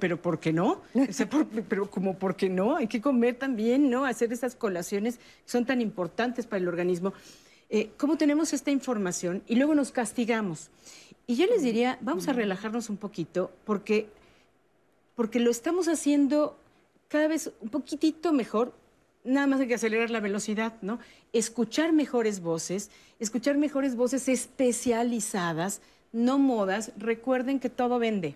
S4: pero ¿por qué no? O sea, por- pero como ¿por qué no? Hay que comer también, ¿no? Hacer esas colaciones que son tan importantes para el organismo. Eh, ¿Cómo tenemos esta información? Y luego nos castigamos. Y yo les diría, vamos a relajarnos un poquito, porque, porque lo estamos haciendo cada vez un poquitito mejor. Nada más hay que acelerar la velocidad, ¿no? Escuchar mejores voces, escuchar mejores voces especializadas, no modas. Recuerden que todo vende.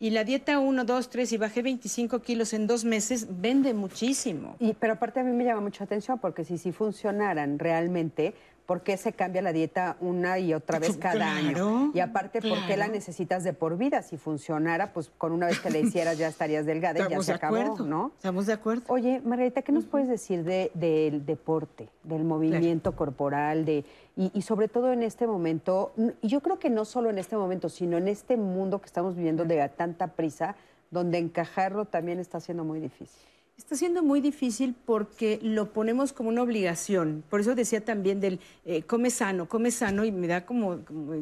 S4: Y la dieta 1, 2, 3 y bajé 25 kilos en dos meses vende muchísimo.
S2: Y, pero aparte a mí me llama mucha atención porque si sí funcionaran realmente, ¿por qué se cambia la dieta una y otra vez cada
S4: Claro,
S2: año? Y aparte, ¿por qué la necesitas de por vida? Si funcionara, pues con una vez que la hicieras ya estarías delgada y ya se
S4: de
S2: acabó,
S4: acuerdo,
S2: ¿no?
S4: Estamos de acuerdo.
S2: Oye, Margarita, ¿qué nos puedes decir de- del deporte, del movimiento corporal, de y, y sobre todo en este momento? Y yo creo que no solo en este momento, sino en este mundo que estamos viviendo de tanta prisa, donde encajarlo también está siendo muy difícil.
S4: Está siendo muy difícil porque lo ponemos como una obligación. Por eso decía también del eh, come sano, come sano y me da como, como,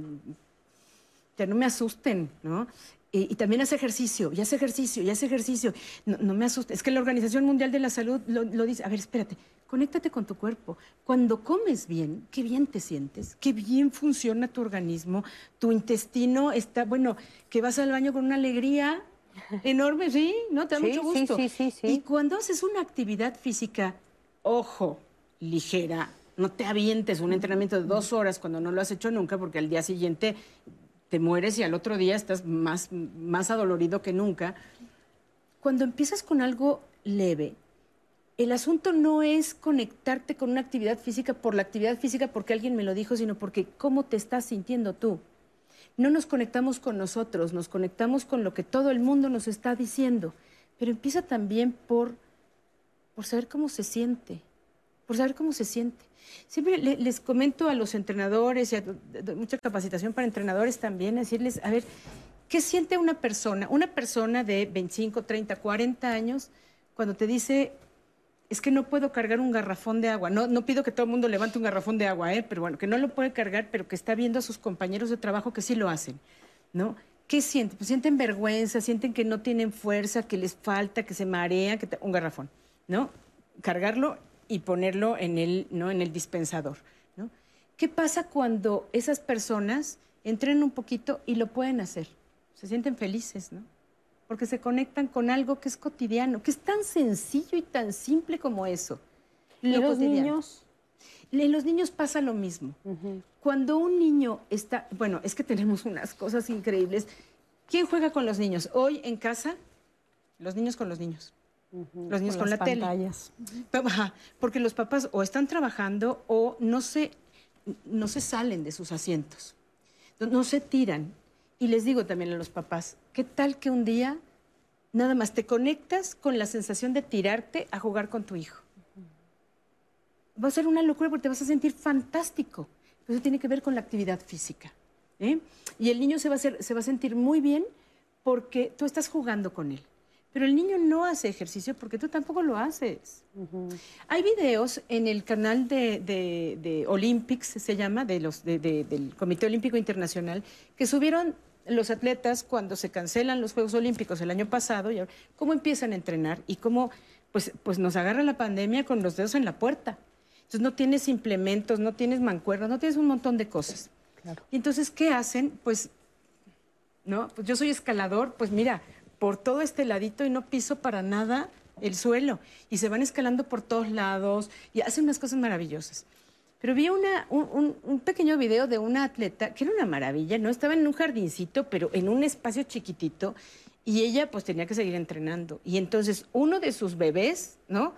S4: ya no me asusten, ¿no? Y, también hace ejercicio, y hace ejercicio, y hace ejercicio. No, no me asusten. Es que la Organización Mundial de la Salud lo, lo dice. A ver, espérate, conéctate con tu cuerpo. Cuando comes bien, qué bien te sientes, qué bien funciona tu organismo, tu intestino está, bueno, que vas al baño con una alegría enorme, sí, ¿no? Te da
S2: Sí,
S4: mucho
S2: sí,
S4: gusto.
S2: sí, sí, sí.
S4: Y cuando haces una actividad física, ojo, ligera, no te avientes un entrenamiento de dos horas cuando no lo has hecho nunca, porque al día siguiente te mueres y al otro día estás más, más adolorido que nunca. Cuando empiezas con algo leve, el asunto no es conectarte con una actividad física por la actividad física porque alguien me lo dijo, sino porque cómo te estás sintiendo tú. No nos conectamos con nosotros, nos conectamos con lo que todo el mundo nos está diciendo. Pero empieza también por, por saber cómo se siente, por saber cómo se siente. Siempre le- les comento a los entrenadores y a- mucha capacitación para entrenadores también, decirles, a ver, ¿qué siente una persona? Una persona de 25, 30, 40 años cuando te dice, es que no puedo cargar un garrafón de agua. No, no pido que todo el mundo levante un garrafón de agua, ¿eh? pero bueno, que no lo puede cargar, pero que está viendo a sus compañeros de trabajo que sí lo hacen, ¿no? ¿Qué sienten? Pues sienten vergüenza, sienten que no tienen fuerza, que les falta, que se marean, que un garrafón, ¿no? Cargarlo y ponerlo en el, ¿no? en el dispensador, ¿no? ¿Qué pasa cuando esas personas entrenan un poquito y lo pueden hacer? Se sienten felices, ¿no? Porque se conectan con algo que es cotidiano, que es tan sencillo y tan simple como eso.
S2: ¿Y
S4: Lo
S2: los
S4: cotidiano.
S2: niños?
S4: En los niños pasa lo mismo. Cuando un niño está, bueno, es que tenemos unas cosas increíbles. ¿Quién juega con los niños? Hoy en casa, los niños con los niños. Los niños con, la tele.
S6: pantallas.
S4: Pero, ajá, porque los papás o están trabajando o no se, no se salen de sus asientos, no, no se tiran. Y les digo también a los papás, ¿qué tal que un día nada más te conectas con la sensación de tirarte a jugar con tu hijo? Va a ser una locura porque te vas a sentir fantástico. Pero eso tiene que ver con la actividad física. ¿eh? Y el niño se va, a hacer- se va a sentir muy bien porque tú estás jugando con él. Pero el niño no hace ejercicio porque tú tampoco lo haces. Hay videos en el canal de, de- de Olympics, se llama, de los, de- del Comité Olímpico Internacional, que subieron los atletas cuando se cancelan los Juegos Olímpicos el año pasado, y ahora, cómo empiezan a entrenar y cómo pues, pues nos agarra la pandemia con los dedos en la puerta. Entonces no tienes implementos, no tienes mancuernas, no tienes un montón de cosas. Y entonces, ¿qué hacen? Pues, ¿no? Pues yo soy escalador, pues mira, por todo este ladito y no piso para nada el suelo. Y se van escalando por todos lados y hacen unas cosas maravillosas. Pero vi una, un, un- pequeño video de una atleta que era una maravilla, ¿no? Estaba en un jardincito, pero en un espacio chiquitito, y ella pues tenía que seguir entrenando. Y entonces uno de sus bebés, ¿no?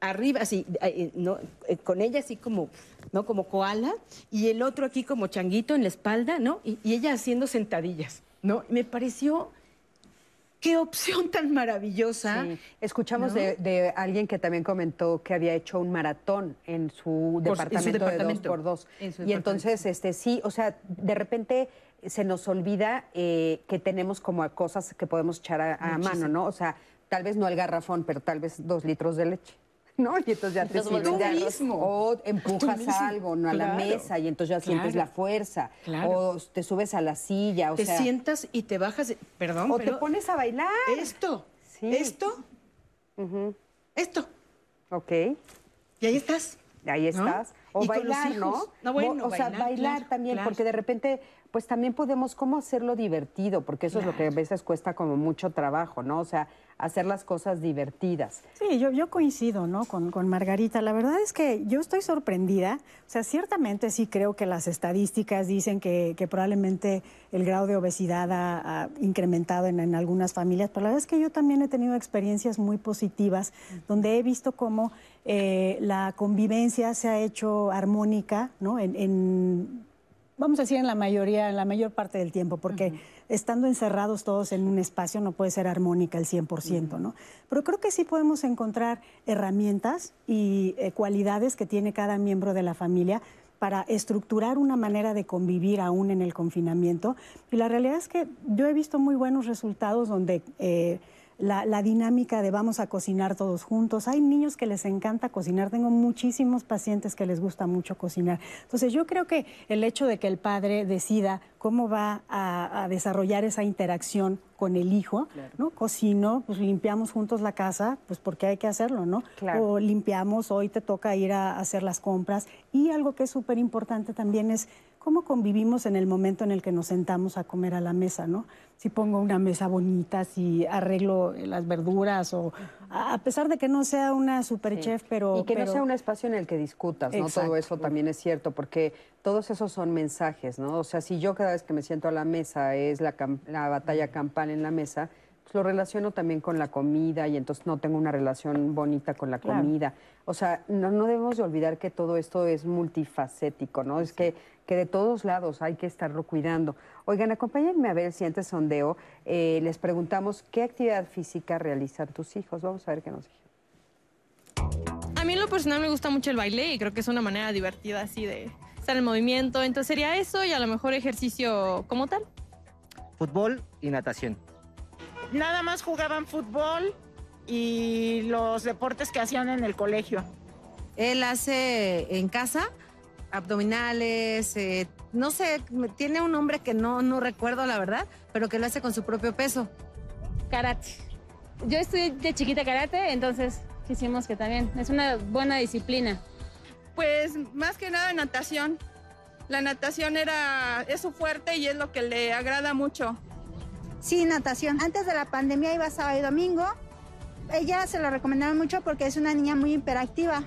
S4: Arriba, así, ¿no? Eh, con ella así como, ¿no? Como koala, y el otro aquí como changuito en la espalda, ¿no? Y ella haciendo sentadillas, ¿no? Me pareció qué opción tan maravillosa.
S2: Sí. Escuchamos
S4: ¿no?
S2: de, de alguien que también comentó que había hecho un maratón en su
S4: Por- en su
S2: departamento, de dos por dos.
S4: En
S2: Y entonces, este, sí, o sea, de repente se nos olvida eh, que tenemos como cosas que podemos echar a, a mano, ¿no? O sea, tal vez no el garrafón, pero tal vez dos litros de leche. ¿No? Y entonces ya te
S4: Los
S2: sirves
S4: tú mismo.
S2: O empujas
S4: mismo.
S2: algo, ¿no? A la mesa y entonces ya sientes la fuerza.
S4: Claro.
S2: O te subes a la silla, o
S4: te
S2: sea...
S4: sientas y te bajas, perdón,
S2: O te pones a bailar.
S4: Esto,
S2: Sí.
S4: esto, esto.
S2: Ok.
S4: Y ahí estás.
S2: Ahí
S4: ¿no?
S2: estás. O bailar, ¿no?
S4: No, bueno,
S2: o sea,
S4: bailar,
S2: también, porque de repente, pues también podemos, ¿cómo hacerlo divertido? Porque eso es lo que a veces cuesta como mucho trabajo, ¿no? O sea, hacer las cosas divertidas.
S6: Sí, yo, yo coincido ¿no? con, con Margarita. La verdad es que yo estoy sorprendida. O sea, ciertamente sí creo que las estadísticas dicen que, que probablemente el grado de obesidad ha, ha incrementado en, en algunas familias, pero la verdad es que yo también he tenido experiencias muy positivas donde he visto cómo eh, la convivencia se ha hecho armónica ¿no? en- en vamos a decir en la mayoría, en la mayor parte del tiempo, porque estando encerrados todos en un espacio no puede ser armónica el 100%, ¿no? Pero creo que sí podemos encontrar herramientas y eh, cualidades que tiene cada miembro de la familia para estructurar una manera de convivir aún en el confinamiento. Y la realidad es que yo he visto muy buenos resultados donde... eh, la, la dinámica de vamos a cocinar todos juntos. Hay niños que les encanta cocinar. Tengo muchísimos pacientes que les gusta mucho cocinar. Entonces yo creo que el hecho de que el padre decida cómo va a, a desarrollar esa interacción con el hijo, ¿no? Cocino, pues limpiamos juntos la casa, pues porque hay que hacerlo, ¿no?
S2: Claro.
S6: O limpiamos, hoy te toca ir a hacer las compras. Y algo que es súper importante también es cómo convivimos en el momento en el que nos sentamos a comer a la mesa, ¿no? Si pongo una mesa bonita, si arreglo las verduras o a pesar de que no sea una super chef, pero
S2: Y que
S6: pero-
S2: no sea un espacio en el que discutas, ¿no?
S6: Exacto.
S2: Todo eso también es cierto, porque todos esos son mensajes, ¿no? O sea, si yo cada vez que me siento a la mesa es la, la batalla campal en la mesa, pues lo relaciono también con la comida y entonces no tengo una relación bonita con la
S6: Claro.
S2: comida. O sea, no, no debemos de olvidar que todo esto es multifacético, ¿no? Es que, que de todos lados hay que estarlo cuidando. Oigan, acompáñenme a ver el siguiente sondeo. Eh, les preguntamos qué actividad física realizan tus hijos. Vamos a ver qué nos dijeron.
S13: A mí en lo personal me gusta mucho el baile y creo que es una manera divertida así de estar en movimiento. Entonces sería eso y a lo mejor ejercicio como tal.
S9: Fútbol y natación.
S15: Nada más jugaban fútbol y los deportes que hacían en el colegio.
S10: Él hace en casa abdominales, eh, no sé, tiene un nombre que no, no recuerdo la verdad, pero que lo hace con su propio peso.
S11: Karate. Yo estudié de chiquita karate, entonces quisimos que también es una buena disciplina.
S12: Pues más que nada natación. La natación era, es su fuerte y es lo que le agrada mucho.
S14: Sí, natación. Antes de la pandemia iba sábado y domingo. Ella se lo recomendaron mucho porque es una niña muy hiperactiva.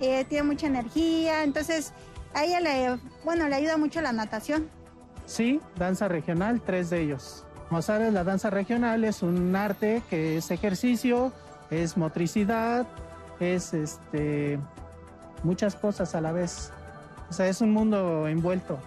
S14: Eh, tiene mucha energía, entonces a ella le, bueno, le ayuda mucho la natación.
S16: Sí, danza regional, tres de ellos. Como sabes, la danza regional es un arte que es ejercicio, es motricidad, es este muchas cosas a la vez. O sea, es un mundo envuelto.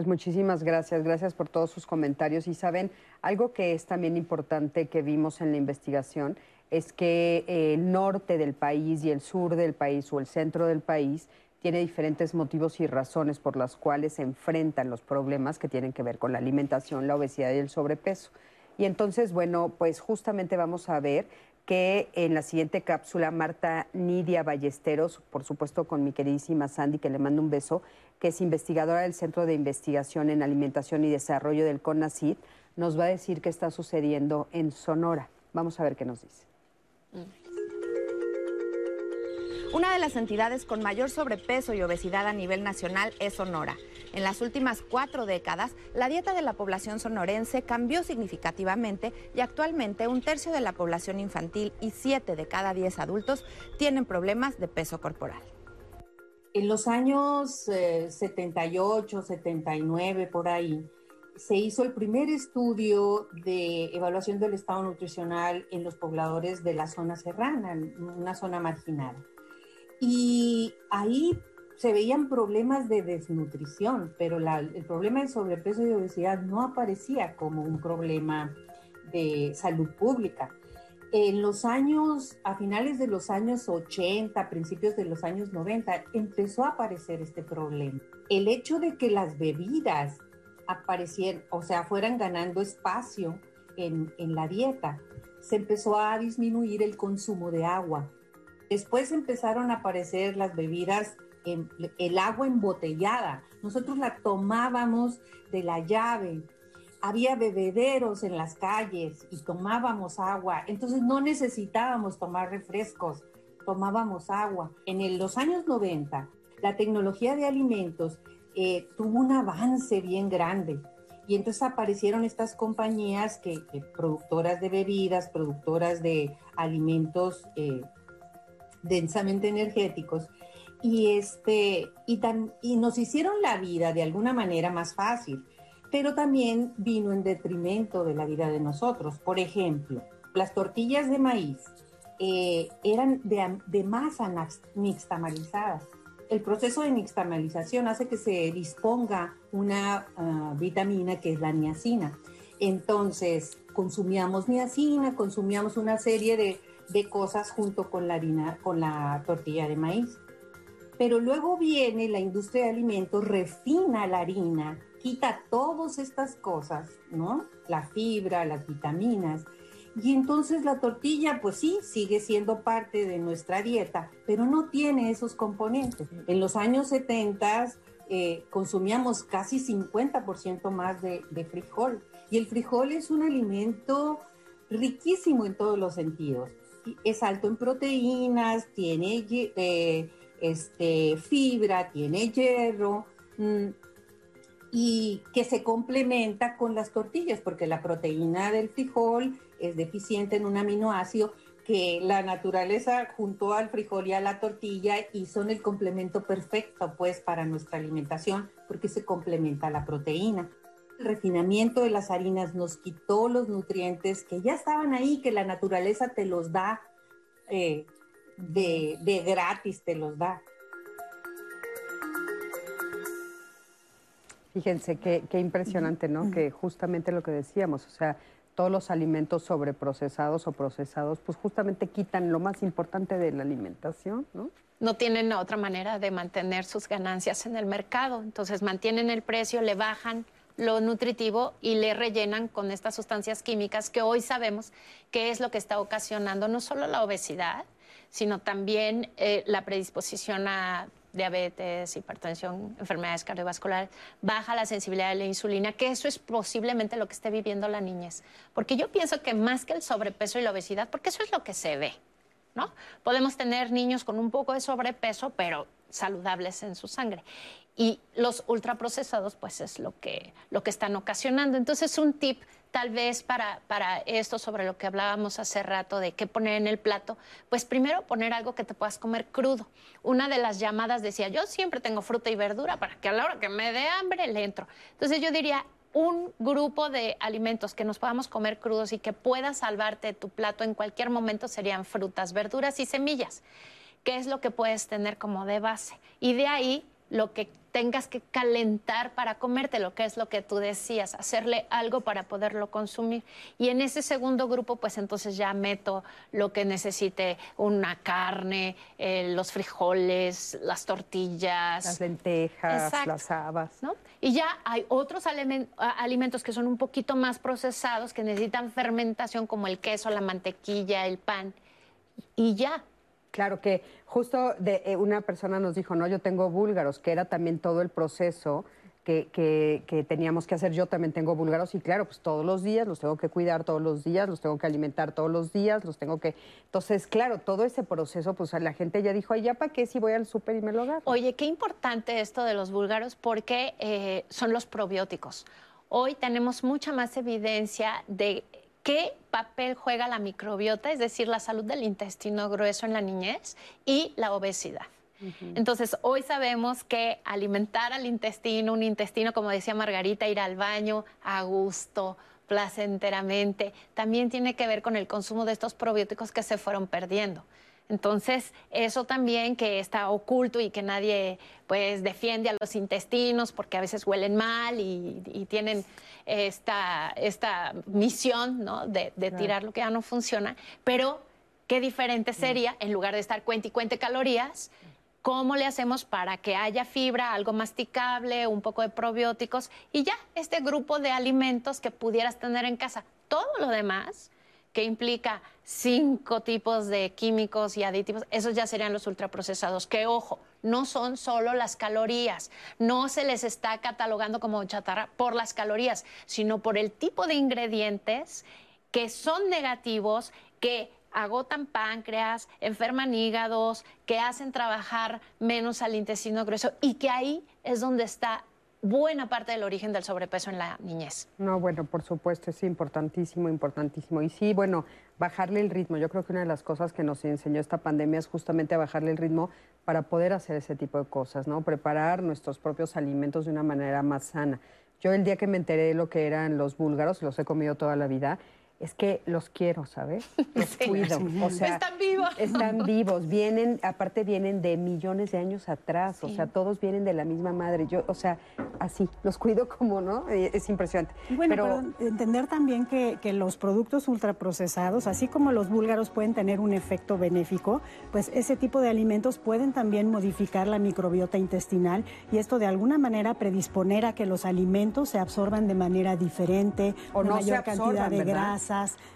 S2: Pues muchísimas gracias, gracias por todos sus comentarios. Y saben, algo que es también importante que vimos en la investigación es que eh, el norte del país y el sur del país o el centro del país tiene diferentes motivos y razones por las cuales se enfrentan los problemas que tienen que ver con la alimentación, la obesidad y el sobrepeso. Y entonces, bueno, pues justamente vamos a ver que en la siguiente cápsula Marta Nidia Ballesteros, por supuesto con mi queridísima Sandy, que le mando un beso, que es investigadora del Centro de Investigación en Alimentación y Desarrollo del CONACYT, nos va a decir qué está sucediendo en Sonora. Vamos a ver qué nos dice.
S17: Una de las entidades con mayor sobrepeso y obesidad a nivel nacional es Sonora. En las últimas cuatro décadas, la dieta de la población sonorense cambió significativamente y actualmente un tercio de la población infantil y siete de cada diez adultos tienen problemas de peso corporal.
S18: En los años eh, 78, 79, por ahí, se hizo el primer estudio de evaluación del estado nutricional en los pobladores de la zona serrana, una zona marginal. Y ahí se veían problemas de desnutrición, pero el problema de sobrepeso y obesidad no aparecía como un problema de salud pública. En los años, a finales de los años 80, principios de los años 90, empezó a aparecer este problema. El hecho de que las bebidas aparecieran, o sea, fueran ganando espacio en, en la dieta, se empezó a disminuir el consumo de agua. Después empezaron a aparecer las bebidas, el agua embotellada. Nosotros la tomábamos de la llave, había bebederos en las calles y tomábamos agua, entonces no necesitábamos tomar refrescos, tomábamos agua. En los años 90, la tecnología de alimentos eh, tuvo un avance bien grande y entonces aparecieron estas compañías que, productoras de bebidas, productoras de alimentos eh, densamente energéticos y este y, nos hicieron la vida de alguna manera más fácil pero también vino en detrimento de la vida de nosotros. Por ejemplo, las tortillas de maíz eh, eran de, masa nixtamalizadas. El proceso de nixtamalización hace que se disponga una ah, vitamina que es la niacina. Entonces, consumíamos niacina, consumíamos una serie de, de cosas junto con la harina, con la tortilla de maíz. Pero luego viene la industria de alimentos, refina la harina, quita todas estas cosas, ¿no? La fibra, las vitaminas. Y entonces la tortilla, pues sí, sigue siendo parte de nuestra dieta, pero no tiene esos componentes. En los años 70 eh, consumíamos casi 50% más de, frijol. Y el frijol es un alimento riquísimo en todos los sentidos. Es alto en proteínas, tiene eh, este, fibra, tiene hierro. Mm, y que se complementa con las tortillas, porque la proteína del frijol es deficiente en un aminoácido que la naturaleza juntó al frijol y a la tortilla y son el complemento perfecto pues para nuestra alimentación porque se complementa la proteína. El refinamiento de las harinas nos quitó los nutrientes que ya estaban ahí, que la naturaleza te los da eh, de, de gratis, te los da.
S2: Fíjense qué, impresionante, ¿no? Que justamente lo que decíamos, o sea, todos los alimentos sobreprocesados o procesados, pues justamente quitan lo más importante de la alimentación, ¿no?
S5: No tienen otra manera de mantener sus ganancias en el mercado, entonces mantienen el precio, le bajan lo nutritivo y le rellenan con estas sustancias químicas que hoy sabemos que es lo que está ocasionando no solo la obesidad, sino también eh, la predisposición a diabetes, hipertensión, enfermedades cardiovasculares, baja la sensibilidad de la insulina, que eso es posiblemente lo que esté viviendo la niñez. Porque yo pienso que más que el sobrepeso y la obesidad, porque eso es lo que se ve, ¿no? Podemos tener niños con un poco de sobrepeso, pero saludables en su sangre. Y los ultraprocesados, pues es lo que, lo que están ocasionando. Entonces, un tip tal vez para, para esto sobre lo que hablábamos hace rato de qué poner en el plato, pues primero poner algo que te puedas comer crudo. Una de las llamadas decía, yo siempre tengo fruta y verdura para que a la hora que me dé hambre le entro. Entonces yo diría, un grupo de alimentos que nos podamos comer crudos y que pueda salvarte tu plato en cualquier momento serían frutas, verduras y semillas. ¿Qué es lo que puedes tener como de base? Y de ahí lo que tengas que calentar para comerte, lo que es lo que tú decías, hacerle algo para poderlo consumir. Y en ese segundo grupo, pues entonces ya meto lo que necesite, una carne, eh, los frijoles, las tortillas.
S2: Las lentejas, las habas.
S5: ¿no? Y ya hay otros alimentos que son un poquito más procesados, que necesitan fermentación, como el queso, la mantequilla, el pan. Y ya,
S2: Claro que justo de, eh, una persona nos dijo, no, yo tengo búlgaros, que era también todo el proceso que, que, teníamos que hacer. Yo también tengo búlgaros y claro, pues todos los días los tengo que cuidar todos los días, los tengo que alimentar todos los días, los tengo que... Entonces, claro, todo ese proceso, pues la gente ya dijo, ay, ¿ya para qué si voy al súper y me lo agarro?
S5: Oye, qué importante esto de los búlgaros porque eh, son los probióticos. Hoy tenemos mucha más evidencia de qué papel juega la microbiota, es decir, la salud del intestino grueso en la niñez y la obesidad. Entonces, hoy sabemos que alimentar al intestino, un intestino, como decía Margarita, ir al baño a gusto, placenteramente, también tiene que ver con el consumo de estos probióticos que se fueron perdiendo. Entonces, eso también que está oculto y que nadie pues defiende a los intestinos porque a veces huelen mal y, tienen esta, esta misión ¿no? de, tirar lo que ya no funciona. Pero qué diferente sería, en lugar de estar cuente y cuente calorías, ¿Cómo le hacemos para que haya fibra, algo masticable, un poco de probióticos y ya este grupo de alimentos que pudieras tener en casa? Todo lo demás que implica cinco tipos de químicos y aditivos, esos ya serían los ultraprocesados, que ojo, no son solo las calorías, no se les está catalogando como chatarra por las calorías, sino por el tipo de ingredientes que son negativos, que agotan páncreas, enferman hígados, que hacen trabajar menos al intestino grueso y que ahí es donde está buena parte del origen del sobrepeso en la niñez.
S2: No, bueno, por supuesto, es importantísimo, importantísimo. Y sí, bueno, bajarle el ritmo. Yo creo que una de las cosas que nos enseñó esta pandemia es justamente bajarle el ritmo para poder hacer ese tipo de cosas, ¿no? Preparar nuestros propios alimentos de una manera más sana. Yo el día que me enteré de lo que eran los búlgaros, los he comido toda la vida, es que los quiero, ¿sabes? Los cuido. O sea,
S5: están vivos.
S2: Están vivos. Vienen, aparte vienen de millones de años atrás. O sea, todos vienen de la misma madre. Yo, o sea, así, los cuido como, ¿no? Es impresionante.
S6: Bueno, pero, entender también que, que, los productos ultraprocesados, así como los búlgaros pueden tener un efecto benéfico, pues ese tipo de alimentos pueden también modificar la microbiota intestinal y esto de alguna manera predisponer a que los alimentos se absorban de manera diferente, o no mayor cantidad de grasa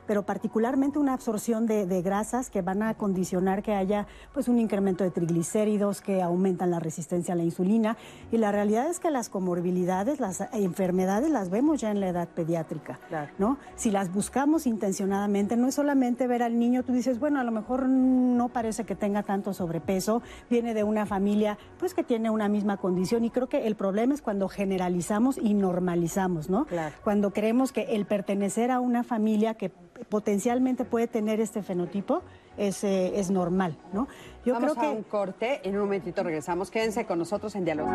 S6: pero particularmente una absorción de, grasas que van a condicionar que haya pues un incremento de triglicéridos que aumentan la resistencia a la insulina. Y la realidad es que las comorbilidades, las enfermedades las vemos ya en la edad pediátrica, ¿no? Si las buscamos intencionadamente, no es solamente ver al niño, tú dices, bueno, a lo mejor no parece que tenga tanto sobrepeso, viene de una familia pues que tiene una misma condición y creo que el problema es cuando generalizamos y normalizamos, ¿no? Cuando creemos que el pertenecer a una familia que potencialmente puede tener este fenotipo es, eh, es normal, ¿no?
S2: Yo Vamos creo que... a un corte, en un momentito regresamos. Quédense con nosotros en diálogo.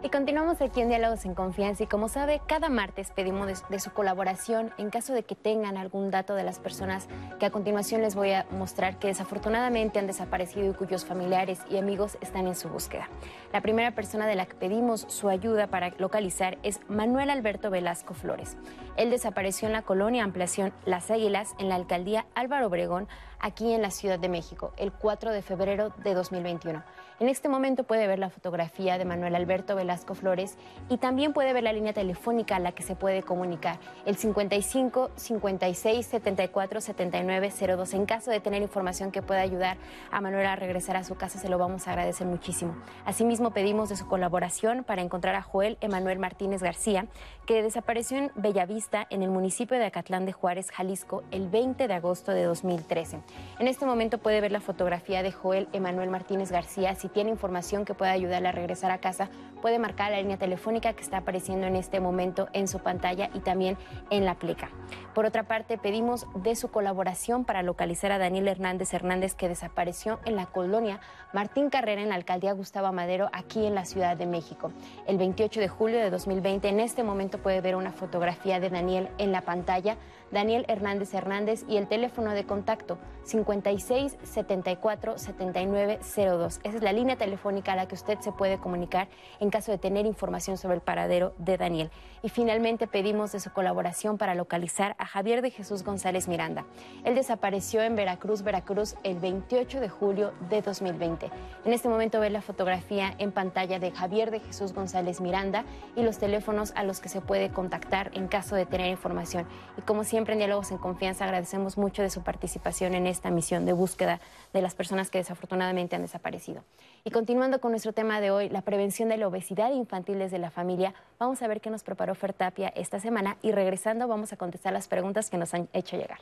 S3: Y continuamos aquí en Diálogos en Confianza y como sabe, cada martes pedimos de, su colaboración en caso de que tengan algún dato de las personas que a continuación les voy a mostrar que desafortunadamente han desaparecido y cuyos familiares y amigos están en su búsqueda. La primera persona de la que pedimos su ayuda para localizar es Manuel Alberto Velasco Flores. Él desapareció en la colonia Ampliación Las Águilas en la alcaldía Álvaro Obregón, aquí en la Ciudad de México, el 4 de febrero de 2021. En este momento puede ver la fotografía de Manuel Alberto Velasco Flores y también puede ver la línea telefónica a la que se puede comunicar, el 55 56 74 79 02. En caso de tener información que pueda ayudar a Manuel a regresar a su casa, se lo vamos a agradecer muchísimo. Asimismo, pedimos de su colaboración para encontrar a Joel Emanuel Martínez García, que desapareció en Bellavista, en el municipio de Acatlán de Juárez, Jalisco, el 20 de agosto de 2013. En este momento puede ver la fotografía de Joel Emanuel Martínez García tiene información que pueda ayudarle a regresar a casa, puede marcar la línea telefónica que está apareciendo en este momento en su pantalla y también en la pleca. Por otra parte, pedimos de su colaboración para localizar a Daniel Hernández Hernández que desapareció en la colonia Martín Carrera en la alcaldía Gustavo Madero aquí en la Ciudad de México. El 28 de julio de 2020, en este momento puede ver una fotografía de Daniel en la pantalla Daniel Hernández Hernández y el teléfono de contacto 56 74 79 02. Esa es la línea telefónica a la que usted se puede comunicar en caso de tener información sobre el paradero de Daniel. Y finalmente pedimos de su colaboración para localizar a Javier de Jesús González Miranda. Él desapareció en Veracruz, Veracruz el 28 de julio de 2020. En este momento ve la fotografía en pantalla de Javier de Jesús González Miranda y los teléfonos a los que se puede contactar en caso de tener información. Y como siempre, siempre en Diálogos en Confianza agradecemos mucho de su participación en esta misión de búsqueda de las personas que desafortunadamente han desaparecido. Y continuando con nuestro tema de hoy, la prevención de la obesidad infantil desde la familia, vamos a ver qué nos preparó Fertapia esta semana y regresando vamos a contestar las preguntas que nos han hecho llegar.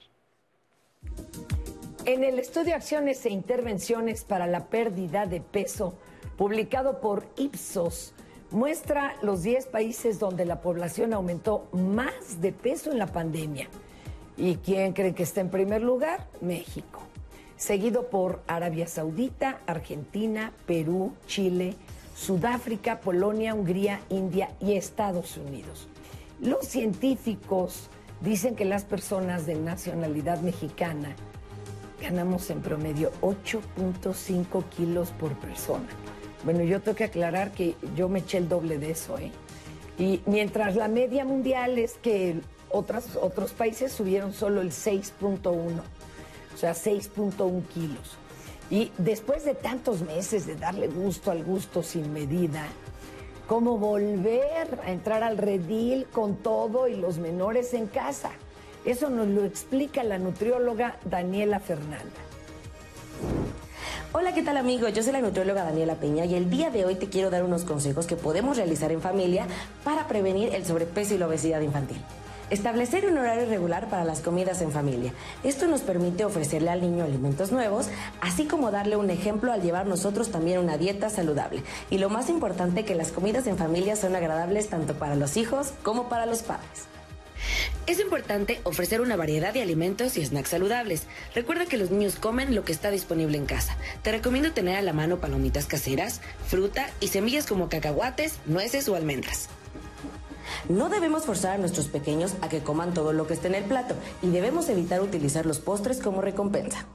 S19: En el estudio Acciones e Intervenciones para la Pérdida de Peso, publicado por Ipsos, muestra los 10 países donde la población aumentó más de peso en la pandemia. ¿Y quién cree que está en primer lugar? México. Seguido por Arabia Saudita, Argentina, Perú, Chile, Sudáfrica, Polonia, Hungría, India y Estados Unidos. Los científicos dicen que las personas de nacionalidad mexicana ganamos en promedio 8.5 kilos por persona. Bueno, yo tengo que aclarar que yo me eché el doble de eso, ¿eh? Y mientras la media mundial es que otros países subieron solo el 6.1, o sea, 6.1 kilos. Y después de tantos meses de darle gusto al gusto sin medida, ¿cómo volver a entrar al redil con todo y los menores en casa? Eso nos lo explica la nutrióloga Daniela Fernanda.
S20: Hola, ¿qué tal amigos? Yo soy la nutrióloga Daniela Peña y el día de hoy te quiero dar unos consejos que podemos realizar en familia para prevenir el sobrepeso y la obesidad infantil. Establecer un horario regular para las comidas en familia. Esto nos permite ofrecerle al niño alimentos nuevos, así como darle un ejemplo al llevar nosotros también una dieta saludable. Y lo más importante, que las comidas en familia son agradables tanto para los hijos como para los padres. Es importante ofrecer una variedad de alimentos y snacks saludables. Recuerda que los niños comen lo que está disponible en casa. Te recomiendo tener a la mano palomitas caseras, fruta y semillas como cacahuates, nueces o almendras. No debemos forzar a nuestros pequeños a que coman todo lo que esté en el plato y debemos evitar utilizar los postres como recompensa.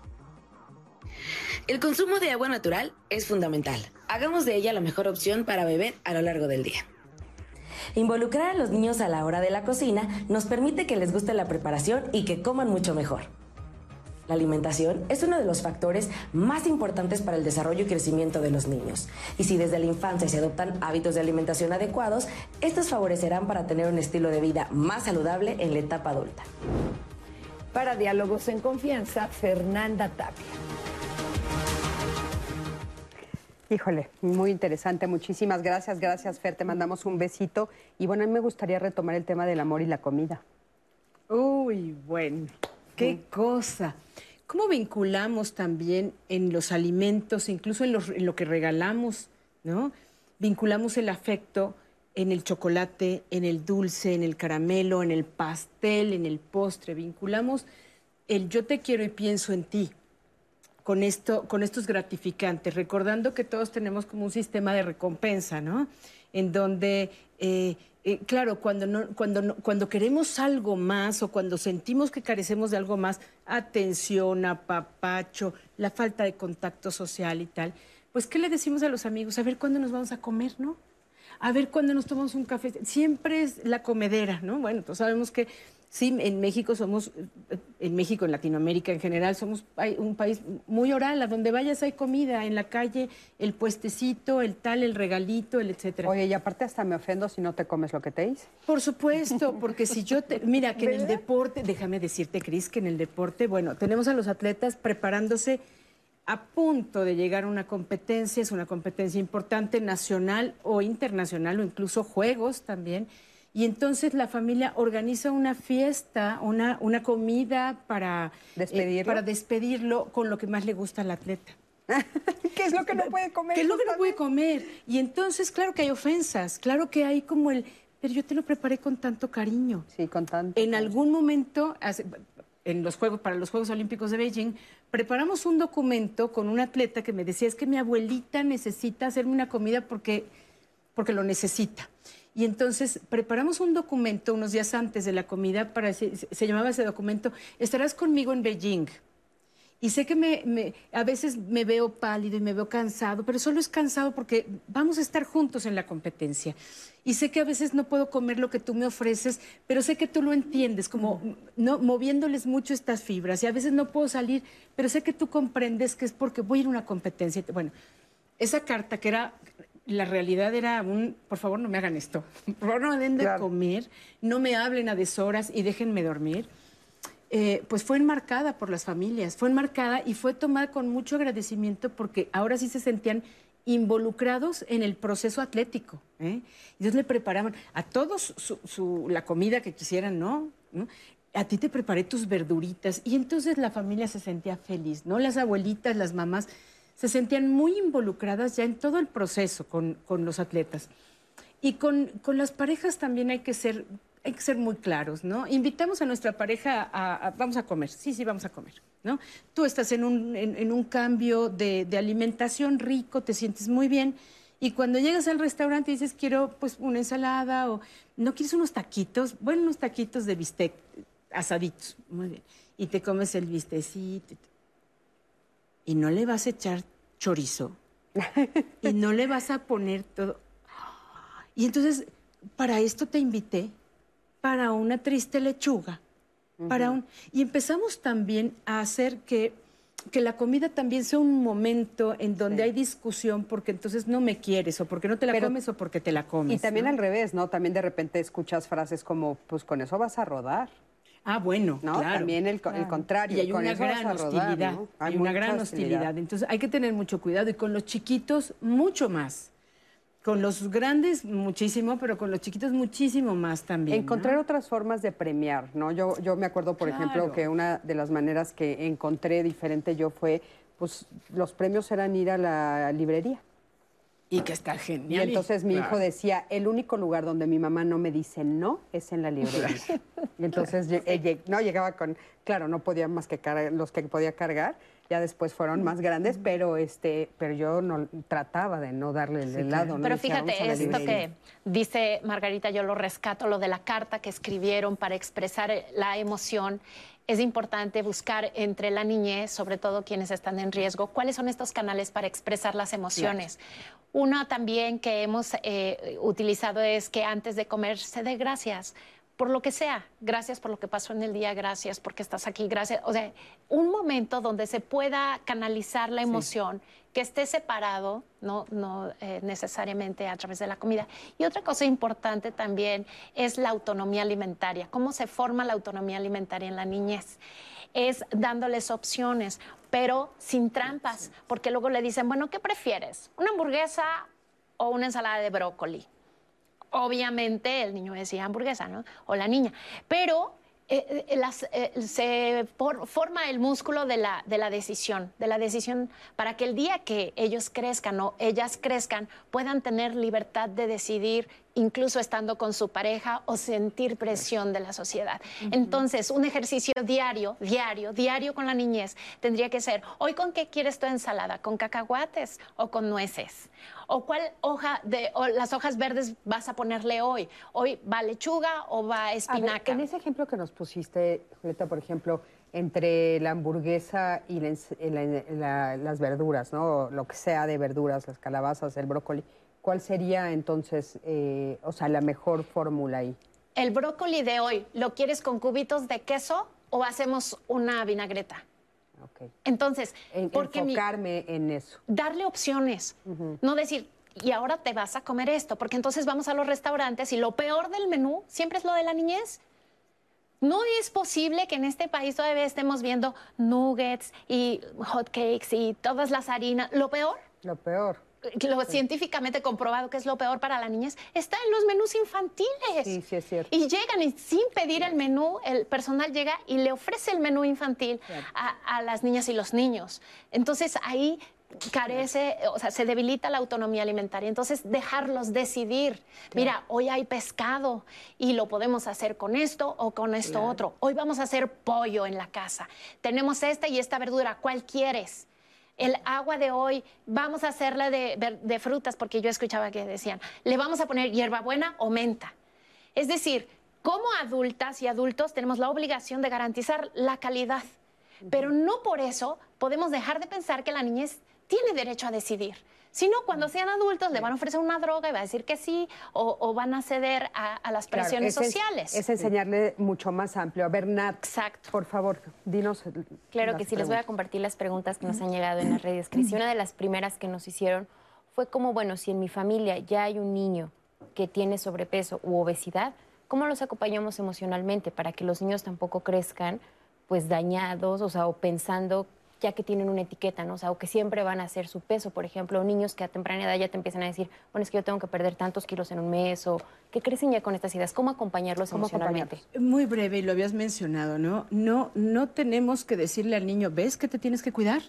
S20: El consumo de agua natural es fundamental. Hagamos de ella la mejor opción para beber a lo largo del día. Involucrar a los niños a la hora de la cocina nos permite que les guste la preparación y que coman mucho mejor. La alimentación es uno de los factores más importantes para el desarrollo y crecimiento de los niños. Y si desde la infancia se adoptan hábitos de alimentación adecuados, estos favorecerán para tener un estilo de vida más saludable en la etapa adulta.
S19: Para Diálogos en Confianza, Fernanda Tapia.
S2: Híjole, muy interesante. Muchísimas gracias. Gracias, Fer. Te mandamos un besito. Y bueno, a mí me gustaría retomar el tema del amor y la comida.
S4: Uy, bueno, qué cosa. ¿Cómo vinculamos también en los alimentos, incluso en, en lo que regalamos, ¿no? Vinculamos el afecto en el chocolate, en el dulce, en el caramelo, en el pastel, en el postre. Vinculamos el yo te quiero y pienso en ti con, esto, con estos gratificantes, recordando que todos tenemos como un sistema de recompensa, ¿no? En donde, eh, eh, claro, cuando, no, cuando, cuando queremos algo más o cuando sentimos que carecemos de algo más, atención, apapacho, la falta de contacto social y tal, pues ¿qué le decimos a los amigos? A ver cuándo nos vamos a comer, ¿no? A ver cuándo nos tomamos un café. Siempre es la comedera, ¿no? Bueno, pues sabemos que Sí, en México somos, en México, en Latinoamérica en general, somos un país muy oral, a donde vayas hay comida, en la calle, el puestecito, el tal, el regalito, el etcétera.
S2: Oye, y aparte hasta me ofendo si no te comes lo que te hice.
S4: Por supuesto, porque si yo te... Mira, que en el deporte, déjame decirte, Cris, que en el deporte, bueno, tenemos a los atletas preparándose a punto de llegar a una competencia, es una competencia importante, nacional o internacional, o incluso juegos también, y entonces la familia organiza una fiesta, una, una comida para
S2: eh, despedirlo.
S4: para despedirlo con lo que más le gusta al atleta.
S2: ¿Qué es lo que no puede comer?
S4: ¿Qué es lo que no puede comer? Y entonces, claro que hay ofensas, claro que hay como el, pero yo te lo preparé con tanto cariño.
S2: Sí, con tanto.
S4: En algún momento, en los Juegos, para los Juegos Olímpicos de Beijing, preparamos un documento con un atleta que me decía, es que mi abuelita necesita hacerme una comida porque, porque lo necesita. Y entonces preparamos un documento unos días antes de la comida, para, se, llamaba ese documento, Estarás conmigo en Beijing. Y sé que me, a veces me veo pálido y me veo cansado, pero solo es cansado porque vamos a estar juntos en la competencia. Y sé que a veces no puedo comer lo que tú me ofreces, pero sé que tú lo entiendes, como no, moviéndoles mucho estas fibras. Y a veces no puedo salir, pero sé que tú comprendes que es porque voy a ir a una competencia. Bueno, esa carta que era la realidad era un, por favor no me hagan esto, por favor no me den de comer, no me hablen a deshoras y déjenme dormir, eh, pues fue enmarcada por las familias, fue enmarcada y fue tomada con mucho agradecimiento porque ahora sí se sentían involucrados en el proceso atlético. ¿eh? Entonces le preparaban a todos su, la comida que quisieran, ¿no? ¿no? A ti te preparé tus verduritas y entonces la familia se sentía feliz, ¿no? Las abuelitas, las mamás se sentían muy involucradas ya en todo el proceso con, los atletas. Y con, las parejas también hay que ser hay que ser muy claros, ¿no? Invitamos a nuestra pareja a, vamos a comer, sí, sí, vamos a comer, ¿no? Tú estás en un, en, un cambio de, alimentación rico, te sientes muy bien Y cuando llegas al restaurante dices, quiero pues una ensalada o no quieres unos taquitos, bueno, unos taquitos de bistec asaditos, muy bien. Y te comes el bistecito. Y no le vas a echar chorizo. y no le vas a poner todo. Y entonces, para esto te invité, para una triste lechuga, para un... Y empezamos también a hacer que, que la comida también sea un momento en donde hay discusión porque entonces no me quieres o porque no te la
S2: Pero-
S4: comes o porque te la comes.
S2: Y también
S4: ¿no?
S2: al revés, ¿no? También de repente escuchas frases como, pues con eso vas a rodar.
S4: Ah, bueno,
S2: ¿no?
S4: claro.
S2: También el, el contrario.
S4: Y hay
S2: con
S4: una gran
S2: rodar,
S4: hostilidad.
S2: ¿no?
S4: Hay, una gran hostilidad. Entonces hay que tener mucho cuidado y con los chiquitos mucho más. Con los grandes muchísimo, pero con los chiquitos muchísimo más también. ¿no?
S2: Encontrar otras formas de premiar, ¿no? Yo, yo me acuerdo, por ejemplo, que una de las maneras que encontré diferente yo fue, pues los premios eran ir a la librería.
S4: Y que está
S2: Y
S4: genial.
S2: entonces mi hijo decía, el único lugar donde mi mamá no me dice no es en la librería. Y entonces eh, lleg- no llegaba con, claro, no podía más que cargar, los que podía cargar, ya después fueron más grandes, pero este, pero yo no trataba de no darle el helado. ¿no?
S5: Pero
S2: Decía, "Vamos a
S5: fíjate, esto
S2: librería".
S5: que dice Margarita, yo lo rescato, lo de la carta que escribieron para expresar la emoción. Es importante buscar entre la niñez, sobre todo quienes están en riesgo, cuáles son estos canales para expresar las emociones. Uno también que hemos eh, utilizado es que antes de comer se dé gracias por lo que sea. Gracias por lo que pasó en el día, gracias porque estás aquí, gracias. O sea, un momento donde se pueda canalizar la emoción, que esté separado, no, no eh, necesariamente a través de la comida. Y otra cosa importante también es la autonomía alimentaria. ¿Cómo se forma la autonomía alimentaria en la niñez? Es dándoles opciones, pero sin trampas, porque luego le dicen, bueno, ¿qué prefieres? ¿Una hamburguesa o una ensalada de brócoli? Obviamente el niño decía hamburguesa, ¿no? O la niña. Pero eh, eh, eh, se forma el músculo de la, de la decisión, de la decisión para que el día que ellos crezcan o ellas crezcan puedan tener libertad de decidir incluso estando con su pareja o sentir presión de la sociedad. Entonces, un ejercicio diario, diario, diario con la niñez tendría que ser, hoy con qué quieres tu ensalada, con cacahuates o con nueces, o cuál hoja de o las hojas verdes vas a ponerle hoy, hoy va lechuga o va
S2: A ver,
S5: espinaca.
S2: en ese ejemplo que nos pusiste, Julieta, por ejemplo, entre la hamburguesa y la ens- y la- la- las verduras, ¿no? Lo que sea de verduras, las calabazas, el brócoli, ¿cuál sería entonces, eh, o sea, la mejor fórmula ahí?
S5: El brócoli de hoy, ¿lo quieres con cubitos de queso o hacemos una vinagreta? Entonces,
S2: En-
S5: porque mi-
S2: enfocarme en eso.
S5: darle opciones, no decir, y ahora te vas a comer esto, porque entonces vamos a los restaurantes y lo peor del menú siempre es lo de la niñez. No es posible que en este país todavía estemos viendo nuggets y hot cakes y todas las harinas. Lo peor,
S2: Lo peor.
S5: Lo científicamente comprobado que es lo peor para la niñez, está en los menús infantiles.
S2: Sí, sí es cierto.
S5: Y llegan y sin pedir el menú, el personal llega y le ofrece el menú infantil a, a las niñas y los niños. Entonces ahí carece, o sea, se debilita la autonomía alimentaria. Entonces dejarlos decidir. Mira, hoy hay pescado y lo podemos hacer con esto o con esto
S21: Claro.
S5: otro. Hoy vamos a hacer pollo en la casa. Tenemos esta y esta verdura. ¿Cuál quieres? El agua de hoy, vamos a hacerla de, frutas, porque yo escuchaba que decían, le vamos a poner hierbabuena o menta. Es decir, como adultas y adultos tenemos la obligación de garantizar la calidad, pero no por eso podemos dejar de pensar que la niñez tiene derecho a decidir. Si no, cuando sean adultos le van a ofrecer una droga y va a decir que sí, o, o van a ceder a, a las presiones sociales.
S2: Es, enseñarle mucho más amplio. A ver, Nat, por favor, dinos.
S3: Claro
S2: las
S3: que sí, les voy a compartir las preguntas que nos han llegado en las redes. Cris, y una de las primeras que nos hicieron fue como, bueno, si en mi familia ya hay un niño que tiene sobrepeso u obesidad, ¿cómo los acompañamos emocionalmente para que los niños tampoco crezcan pues dañados, o sea, o pensando ya que tienen una etiqueta, ¿no? O sea, o que siempre van a hacer su peso, por ejemplo, niños que a temprana edad ya te empiezan a decir, bueno, es que yo tengo que perder tantos kilos en un mes, o que crecen ya con estas ideas, ¿cómo acompañarlos
S2: ¿Cómo
S3: emocionalmente?
S4: Muy breve, y lo habías mencionado, ¿no? No, no tenemos que decirle al niño, ¿ves que te tienes que cuidar?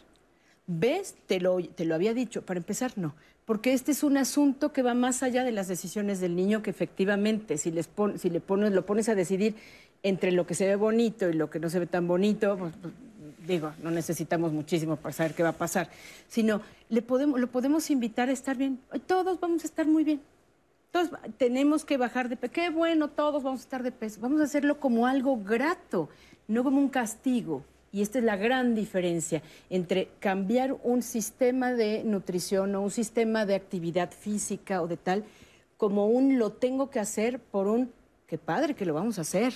S4: ¿Ves? Te lo, te lo había dicho. Para empezar, no. Porque este es un asunto que va más allá de las decisiones del niño, que efectivamente, si, les pon- si le pones, lo pones a decidir entre lo que se ve bonito y lo que no se ve tan bonito, pues, pues, digo, no necesitamos muchísimo para saber qué va a pasar, sino le podemos, lo podemos invitar a estar bien. Todos vamos a estar muy bien. Todos tenemos que bajar de peso. Qué bueno, todos vamos a estar de peso. Vamos a hacerlo como algo grato, no como un castigo. Y esta es la gran diferencia entre cambiar un sistema de nutrición o un sistema de actividad física o de tal, como un lo tengo que hacer por un, qué padre que lo vamos a hacer.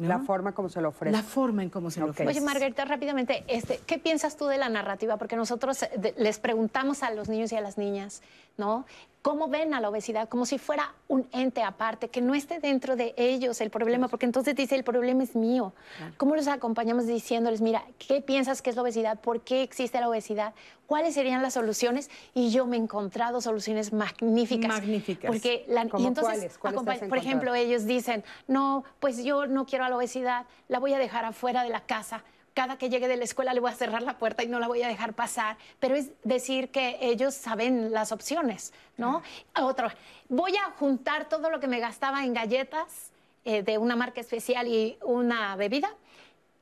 S4: ¿No?
S2: La forma como se lo ofrece.
S4: La forma en cómo se lo ofrece.
S5: Oye, Margarita, rápidamente, este, ¿qué piensas tú de la narrativa? Porque nosotros eh, les preguntamos a los niños y a las niñas, ¿no? ¿Cómo ven a la obesidad? Como si fuera un ente aparte, que no esté dentro de ellos el problema, porque entonces dice, el problema es mío. ¿Cómo los acompañamos diciéndoles, mira, ¿qué piensas que es la obesidad? ¿Por qué existe la obesidad? ¿Cuáles serían las soluciones? Y yo me he encontrado soluciones magníficas.
S4: Magníficas.
S5: Porque la,
S2: ¿Cómo
S5: y entonces,
S2: cuáles? ¿Cuáles te
S5: acompañ-
S2: has
S5: por ejemplo, ellos dicen, no, pues yo no quiero a la obesidad, la voy a dejar afuera de la casa. Cada que llegue de la escuela le voy a cerrar la puerta y no la voy a dejar pasar. Pero es decir que ellos saben las opciones, ¿no? Otro, voy a juntar todo lo que me gastaba en galletas eh, de una marca especial y una bebida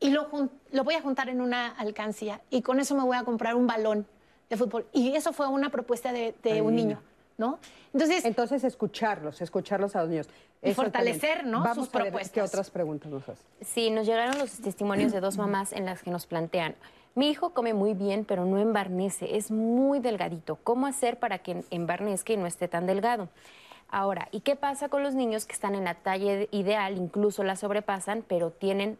S5: y lo, lo voy a juntar en una alcancía y con eso me voy a comprar un balón de fútbol. Y eso fue una propuesta de, de
S2: Ay,
S5: un niño, ¿no? Entonces,
S2: Entonces, escucharlos, escucharlos a los niños.
S5: Y fortalecer. ¿no?
S2: Vamos
S5: sus
S2: a ver
S5: propuestas.
S2: ¿Qué otras preguntas nos haces?
S3: Sí, nos llegaron los testimonios de dos mamás en las que nos plantean, mi hijo come muy bien, pero no embarnece, es muy delgadito. ¿Cómo hacer para que embarnezca y no esté tan delgado? Ahora, ¿y qué pasa con los niños que están en la talla ideal, incluso la sobrepasan, pero tienen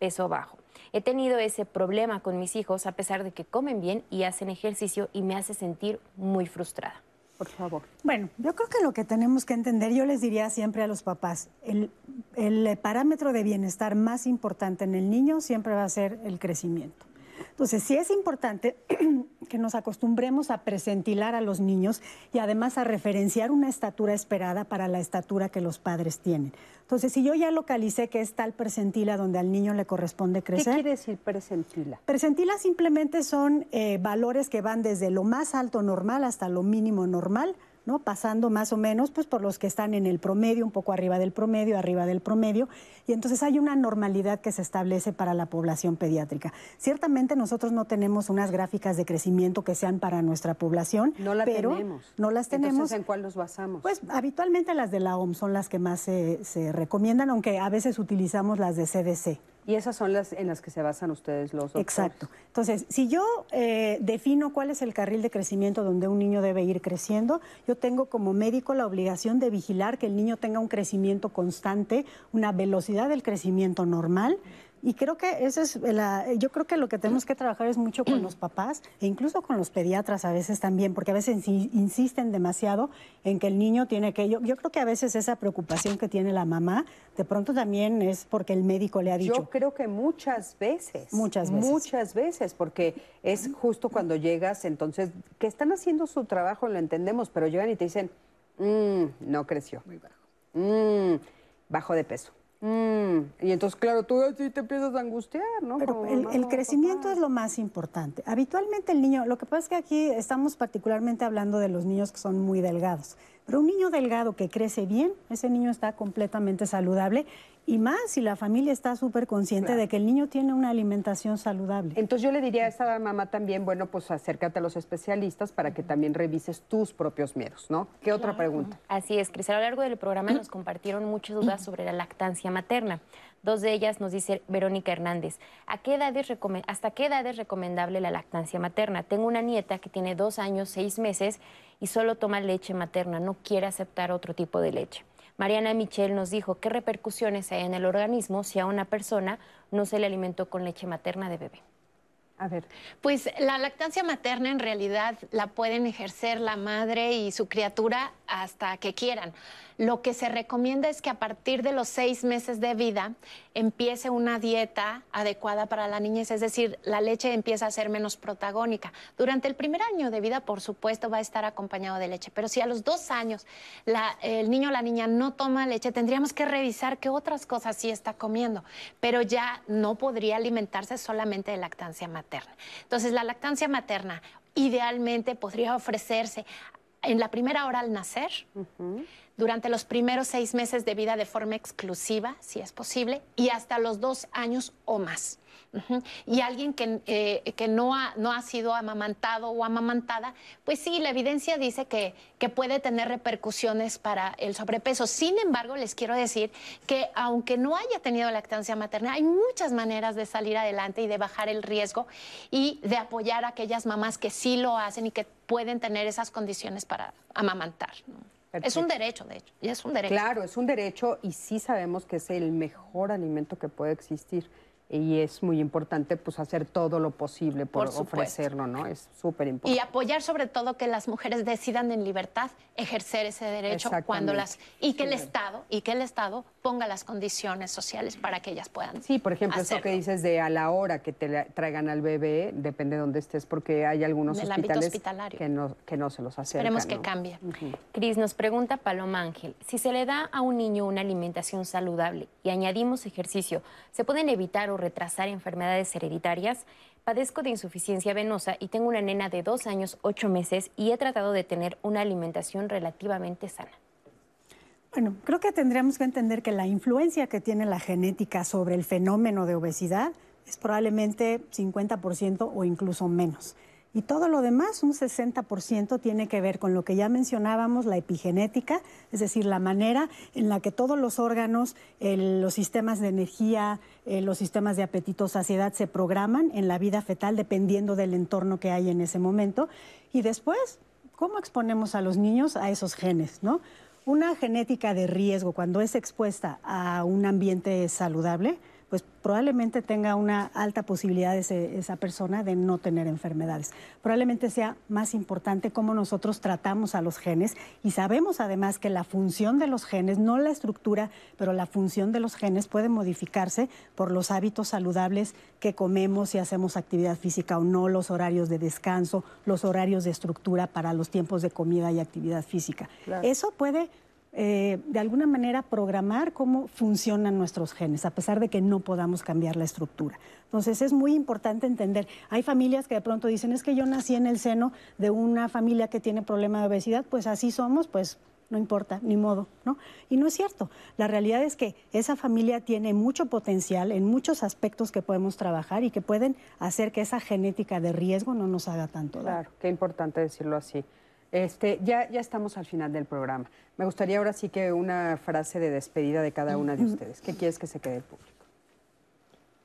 S3: peso bajo? He tenido ese problema con mis hijos a pesar de que comen bien y hacen ejercicio y me hace sentir muy frustrada.
S2: Por favor.
S6: Bueno, yo creo que lo que tenemos que entender, yo les diría siempre a los papás, el, el parámetro de bienestar más importante en el niño siempre va a ser el crecimiento. Entonces, sí es importante que nos acostumbremos a presentilar a los niños y además a referenciar una estatura esperada para la estatura que los padres tienen. Entonces, si yo ya localicé que es tal percentila donde al niño le corresponde
S2: ¿Qué
S6: crecer.
S2: quiere decir presentila?
S6: Percentila simplemente son eh, valores que van desde lo más alto normal hasta lo mínimo normal, ¿no? Pasando más o menos pues, por los que están en el promedio, un poco arriba del promedio, arriba del promedio. Y entonces hay una normalidad que se establece para la población pediátrica. Ciertamente nosotros no tenemos unas gráficas de crecimiento que sean para nuestra población.
S2: No la
S6: pero
S2: tenemos.
S6: No las tenemos.
S2: Entonces, ¿en cuál nos basamos?
S6: Pues habitualmente las de la OMS son las que más se, se recomiendan, aunque a veces utilizamos las de CDC.
S2: Y esas son las en las que se basan ustedes los doctores.
S6: Exacto. Entonces, si yo eh, defino cuál es el carril de crecimiento donde un niño debe ir creciendo, yo tengo como médico la obligación de vigilar que el niño tenga un crecimiento constante, una velocidad del crecimiento normal. Y creo que eso es la, yo creo que lo que tenemos que trabajar es mucho con los papás e incluso con los pediatras a veces también, porque a veces in- insisten demasiado en que el niño tiene que. Yo, yo creo que a veces esa preocupación que tiene la mamá, de pronto también es porque el médico le ha dicho.
S2: Yo creo que muchas veces.
S6: Muchas veces.
S2: Muchas veces, porque es justo cuando llegas, entonces, que están haciendo su trabajo, lo entendemos, pero llegan y te dicen, "Mm, no creció. Muy bajo. bajo de peso. Mm, Y entonces, claro, tú así te empiezas a angustiar, ¿no?
S6: Pero el, el crecimiento es lo más importante. Habitualmente el niño, lo que pasa es que aquí estamos particularmente hablando de los niños que son muy delgados. Pero un niño delgado que crece bien, ese niño está completamente saludable y más si la familia está súper consciente de que el niño tiene una alimentación saludable.
S2: Entonces yo le diría a esta mamá también, bueno, pues acércate a los especialistas para que también revises tus propios miedos, ¿no? ¿Qué otra pregunta?
S3: Así es, Cris. A lo largo del programa nos compartieron muchas dudas sobre la lactancia materna. Dos de ellas nos dice Verónica Hernández. ¿A qué edad es ¿Hasta qué edad es recomendable la lactancia materna? Tengo una nieta que tiene dos años, seis meses y solo toma leche materna, no quiere aceptar otro tipo de leche. Mariana Michel nos dijo qué repercusiones hay en el organismo si a una persona no se le alimentó con leche materna de bebé.
S2: A ver.
S5: Pues la lactancia materna en realidad la pueden ejercer la madre y su criatura hasta que quieran. Lo que se recomienda es que a partir de los seis meses de vida empiece una dieta adecuada para la niñez, es decir, la leche empieza a ser menos protagónica. Durante el primer año de vida, por supuesto, va a estar acompañado de leche, pero si a los dos años el niño o la niña no toma leche, tendríamos que revisar qué otras cosas sí está comiendo, pero ya no podría alimentarse solamente de lactancia materna. Entonces, la lactancia materna idealmente podría ofrecerse en la primera hora al nacer, durante los primeros seis meses de vida de forma exclusiva, si es posible, y hasta los dos años o más. Ujú. Y alguien que, eh, que no, ha, no ha sido amamantado o amamantada, pues sí, la evidencia dice que, que puede tener repercusiones para el sobrepeso. Sin embargo, les quiero decir que aunque no haya tenido lactancia materna, hay muchas maneras de salir adelante y de bajar el riesgo y de apoyar a aquellas mamás que sí lo hacen y que pueden tener esas condiciones para amamantar. ¿no? Es un derecho, de hecho, y es un derecho.
S2: Claro, es un derecho y sí sabemos que es el mejor alimento que puede existir. Y es muy importante pues hacer todo lo posible por, ofrecerlo, ¿no? Es súper
S5: Y
S2: importante.
S5: apoyar sobre todo que las mujeres decidan en libertad ejercer ese derecho cuando las y que el Estado y que el Estado ponga las condiciones sociales para que ellas puedan.
S2: Sí, por ejemplo, eso que
S5: hacerlo.
S2: dices de a la hora que te traigan al bebé, depende de dónde estés, porque hay algunos
S5: En el ámbito
S2: hospitales
S5: hospitalario.
S2: que no, que no se los acercan.
S5: Esperemos que
S2: ¿no?
S5: cambie.
S3: Cris, nos pregunta Paloma Ángel, si se le da a un niño una alimentación saludable y añadimos ejercicio, ¿se pueden evitar o retrasar enfermedades hereditarias? Padezco de insuficiencia venosa y tengo una nena de dos años, ocho meses y he tratado de tener una alimentación relativamente sana.
S6: Bueno, creo que tendríamos que entender que la influencia que tiene la genética sobre el fenómeno de obesidad es probablemente 50% o incluso menos. Y todo lo demás, un 60%, tiene que ver con lo que ya mencionábamos, la epigenética, es decir, la manera en la que todos los órganos, los sistemas de energía, eh, los sistemas de apetito, saciedad se programan en la vida fetal dependiendo del entorno que hay en ese momento. Y después, ¿cómo exponemos a los niños a esos genes? ¿no? Una genética de riesgo, cuando es expuesta a un ambiente saludable, pues probablemente tenga una alta posibilidad ese- esa persona de no tener enfermedades. Probablemente sea más importante cómo nosotros tratamos a los genes y sabemos además que la función de los genes, no la estructura, pero la función de los genes puede modificarse por los hábitos saludables que comemos, si hacemos actividad física o no, los horarios de descanso, los horarios de estructura para los tiempos de comida y actividad física.
S2: Claro.
S6: Eso puede eh, de alguna manera programar cómo funcionan nuestros genes, a pesar de que no podamos cambiar la estructura. Entonces es muy importante entender, hay familias que de pronto dicen, es que yo nací en el seno de una familia que tiene problema de obesidad, pues así somos, pues no importa, ni modo, ¿no? Y no es cierto. La realidad es que esa familia tiene mucho potencial en muchos aspectos que podemos trabajar y que pueden hacer que esa genética de riesgo no nos haga tanto.
S2: Claro, qué importante decirlo así. Este, ya, ya estamos al final del programa. Me gustaría ahora sí que una frase de despedida de cada una de ustedes. ¿Qué quieres que se quede el público?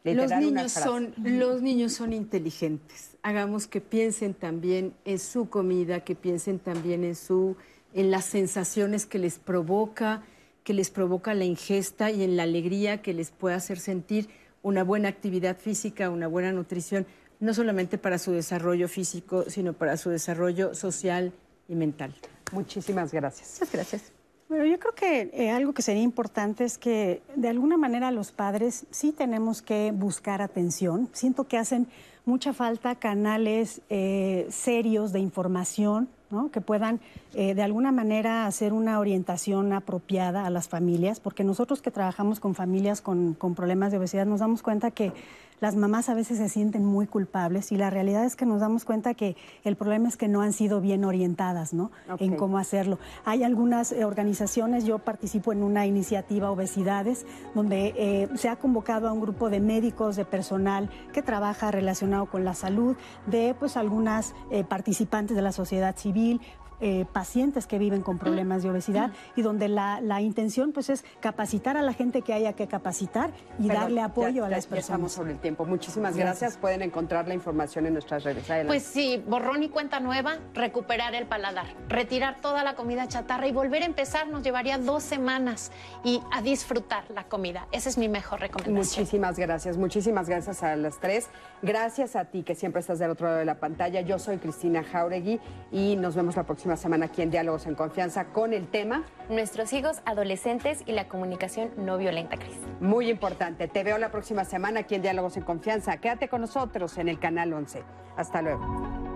S4: Los niños, son, los niños son inteligentes. Hagamos que piensen también en su comida, que piensen también en, su, en las sensaciones que les provoca, que les provoca la ingesta y en la alegría que les puede hacer sentir una buena actividad física, una buena nutrición, no solamente para su desarrollo físico, sino para su desarrollo social y mental.
S2: Muchísimas gracias.
S4: Muchas gracias.
S6: Bueno, yo creo que eh, algo que sería importante es que de alguna manera los padres sí tenemos que buscar atención. Siento que hacen mucha falta canales eh, serios de información ¿no? que puedan eh, de alguna manera hacer una orientación apropiada a las familias, porque nosotros que trabajamos con familias con, con problemas de obesidad nos damos cuenta que las mamás a veces se sienten muy culpables y la realidad es que nos damos cuenta que el problema es que no han sido bien orientadas ¿no? en cómo hacerlo. Hay algunas eh, organizaciones, yo participo en una iniciativa Obesidades, donde eh, se ha convocado a un grupo de médicos, de personal que trabaja relacionado con la salud, de pues algunas eh, participantes de la sociedad civil, eh, pacientes que viven con problemas de obesidad y donde la, la intención pues es capacitar a la gente que haya que capacitar y darle apoyo
S2: ya-
S6: a
S2: ya-
S6: las
S2: ya estamos
S6: personas.
S2: sobre el tiempo. Muchísimas
S6: Gracias.
S2: gracias. Pueden encontrar la información en nuestras redes. Adelante.
S5: Pues sí, borrón y cuenta nueva, recuperar el paladar, retirar toda la comida chatarra y volver a empezar nos llevaría dos semanas y a disfrutar la comida. Esa es mi mejor recomendación.
S2: Muchísimas gracias, muchísimas gracias a las tres. Gracias a ti que siempre estás del otro lado de la pantalla. Yo soy Cristina Jauregui y nos vemos la próxima semana aquí en Diálogos en Confianza con el tema
S3: Nuestros hijos adolescentes y la comunicación no violenta, Cris.
S2: muy importante. Te veo la próxima semana aquí en Diálogos en Confianza. Quédate con nosotros en el canal 11. Hasta luego.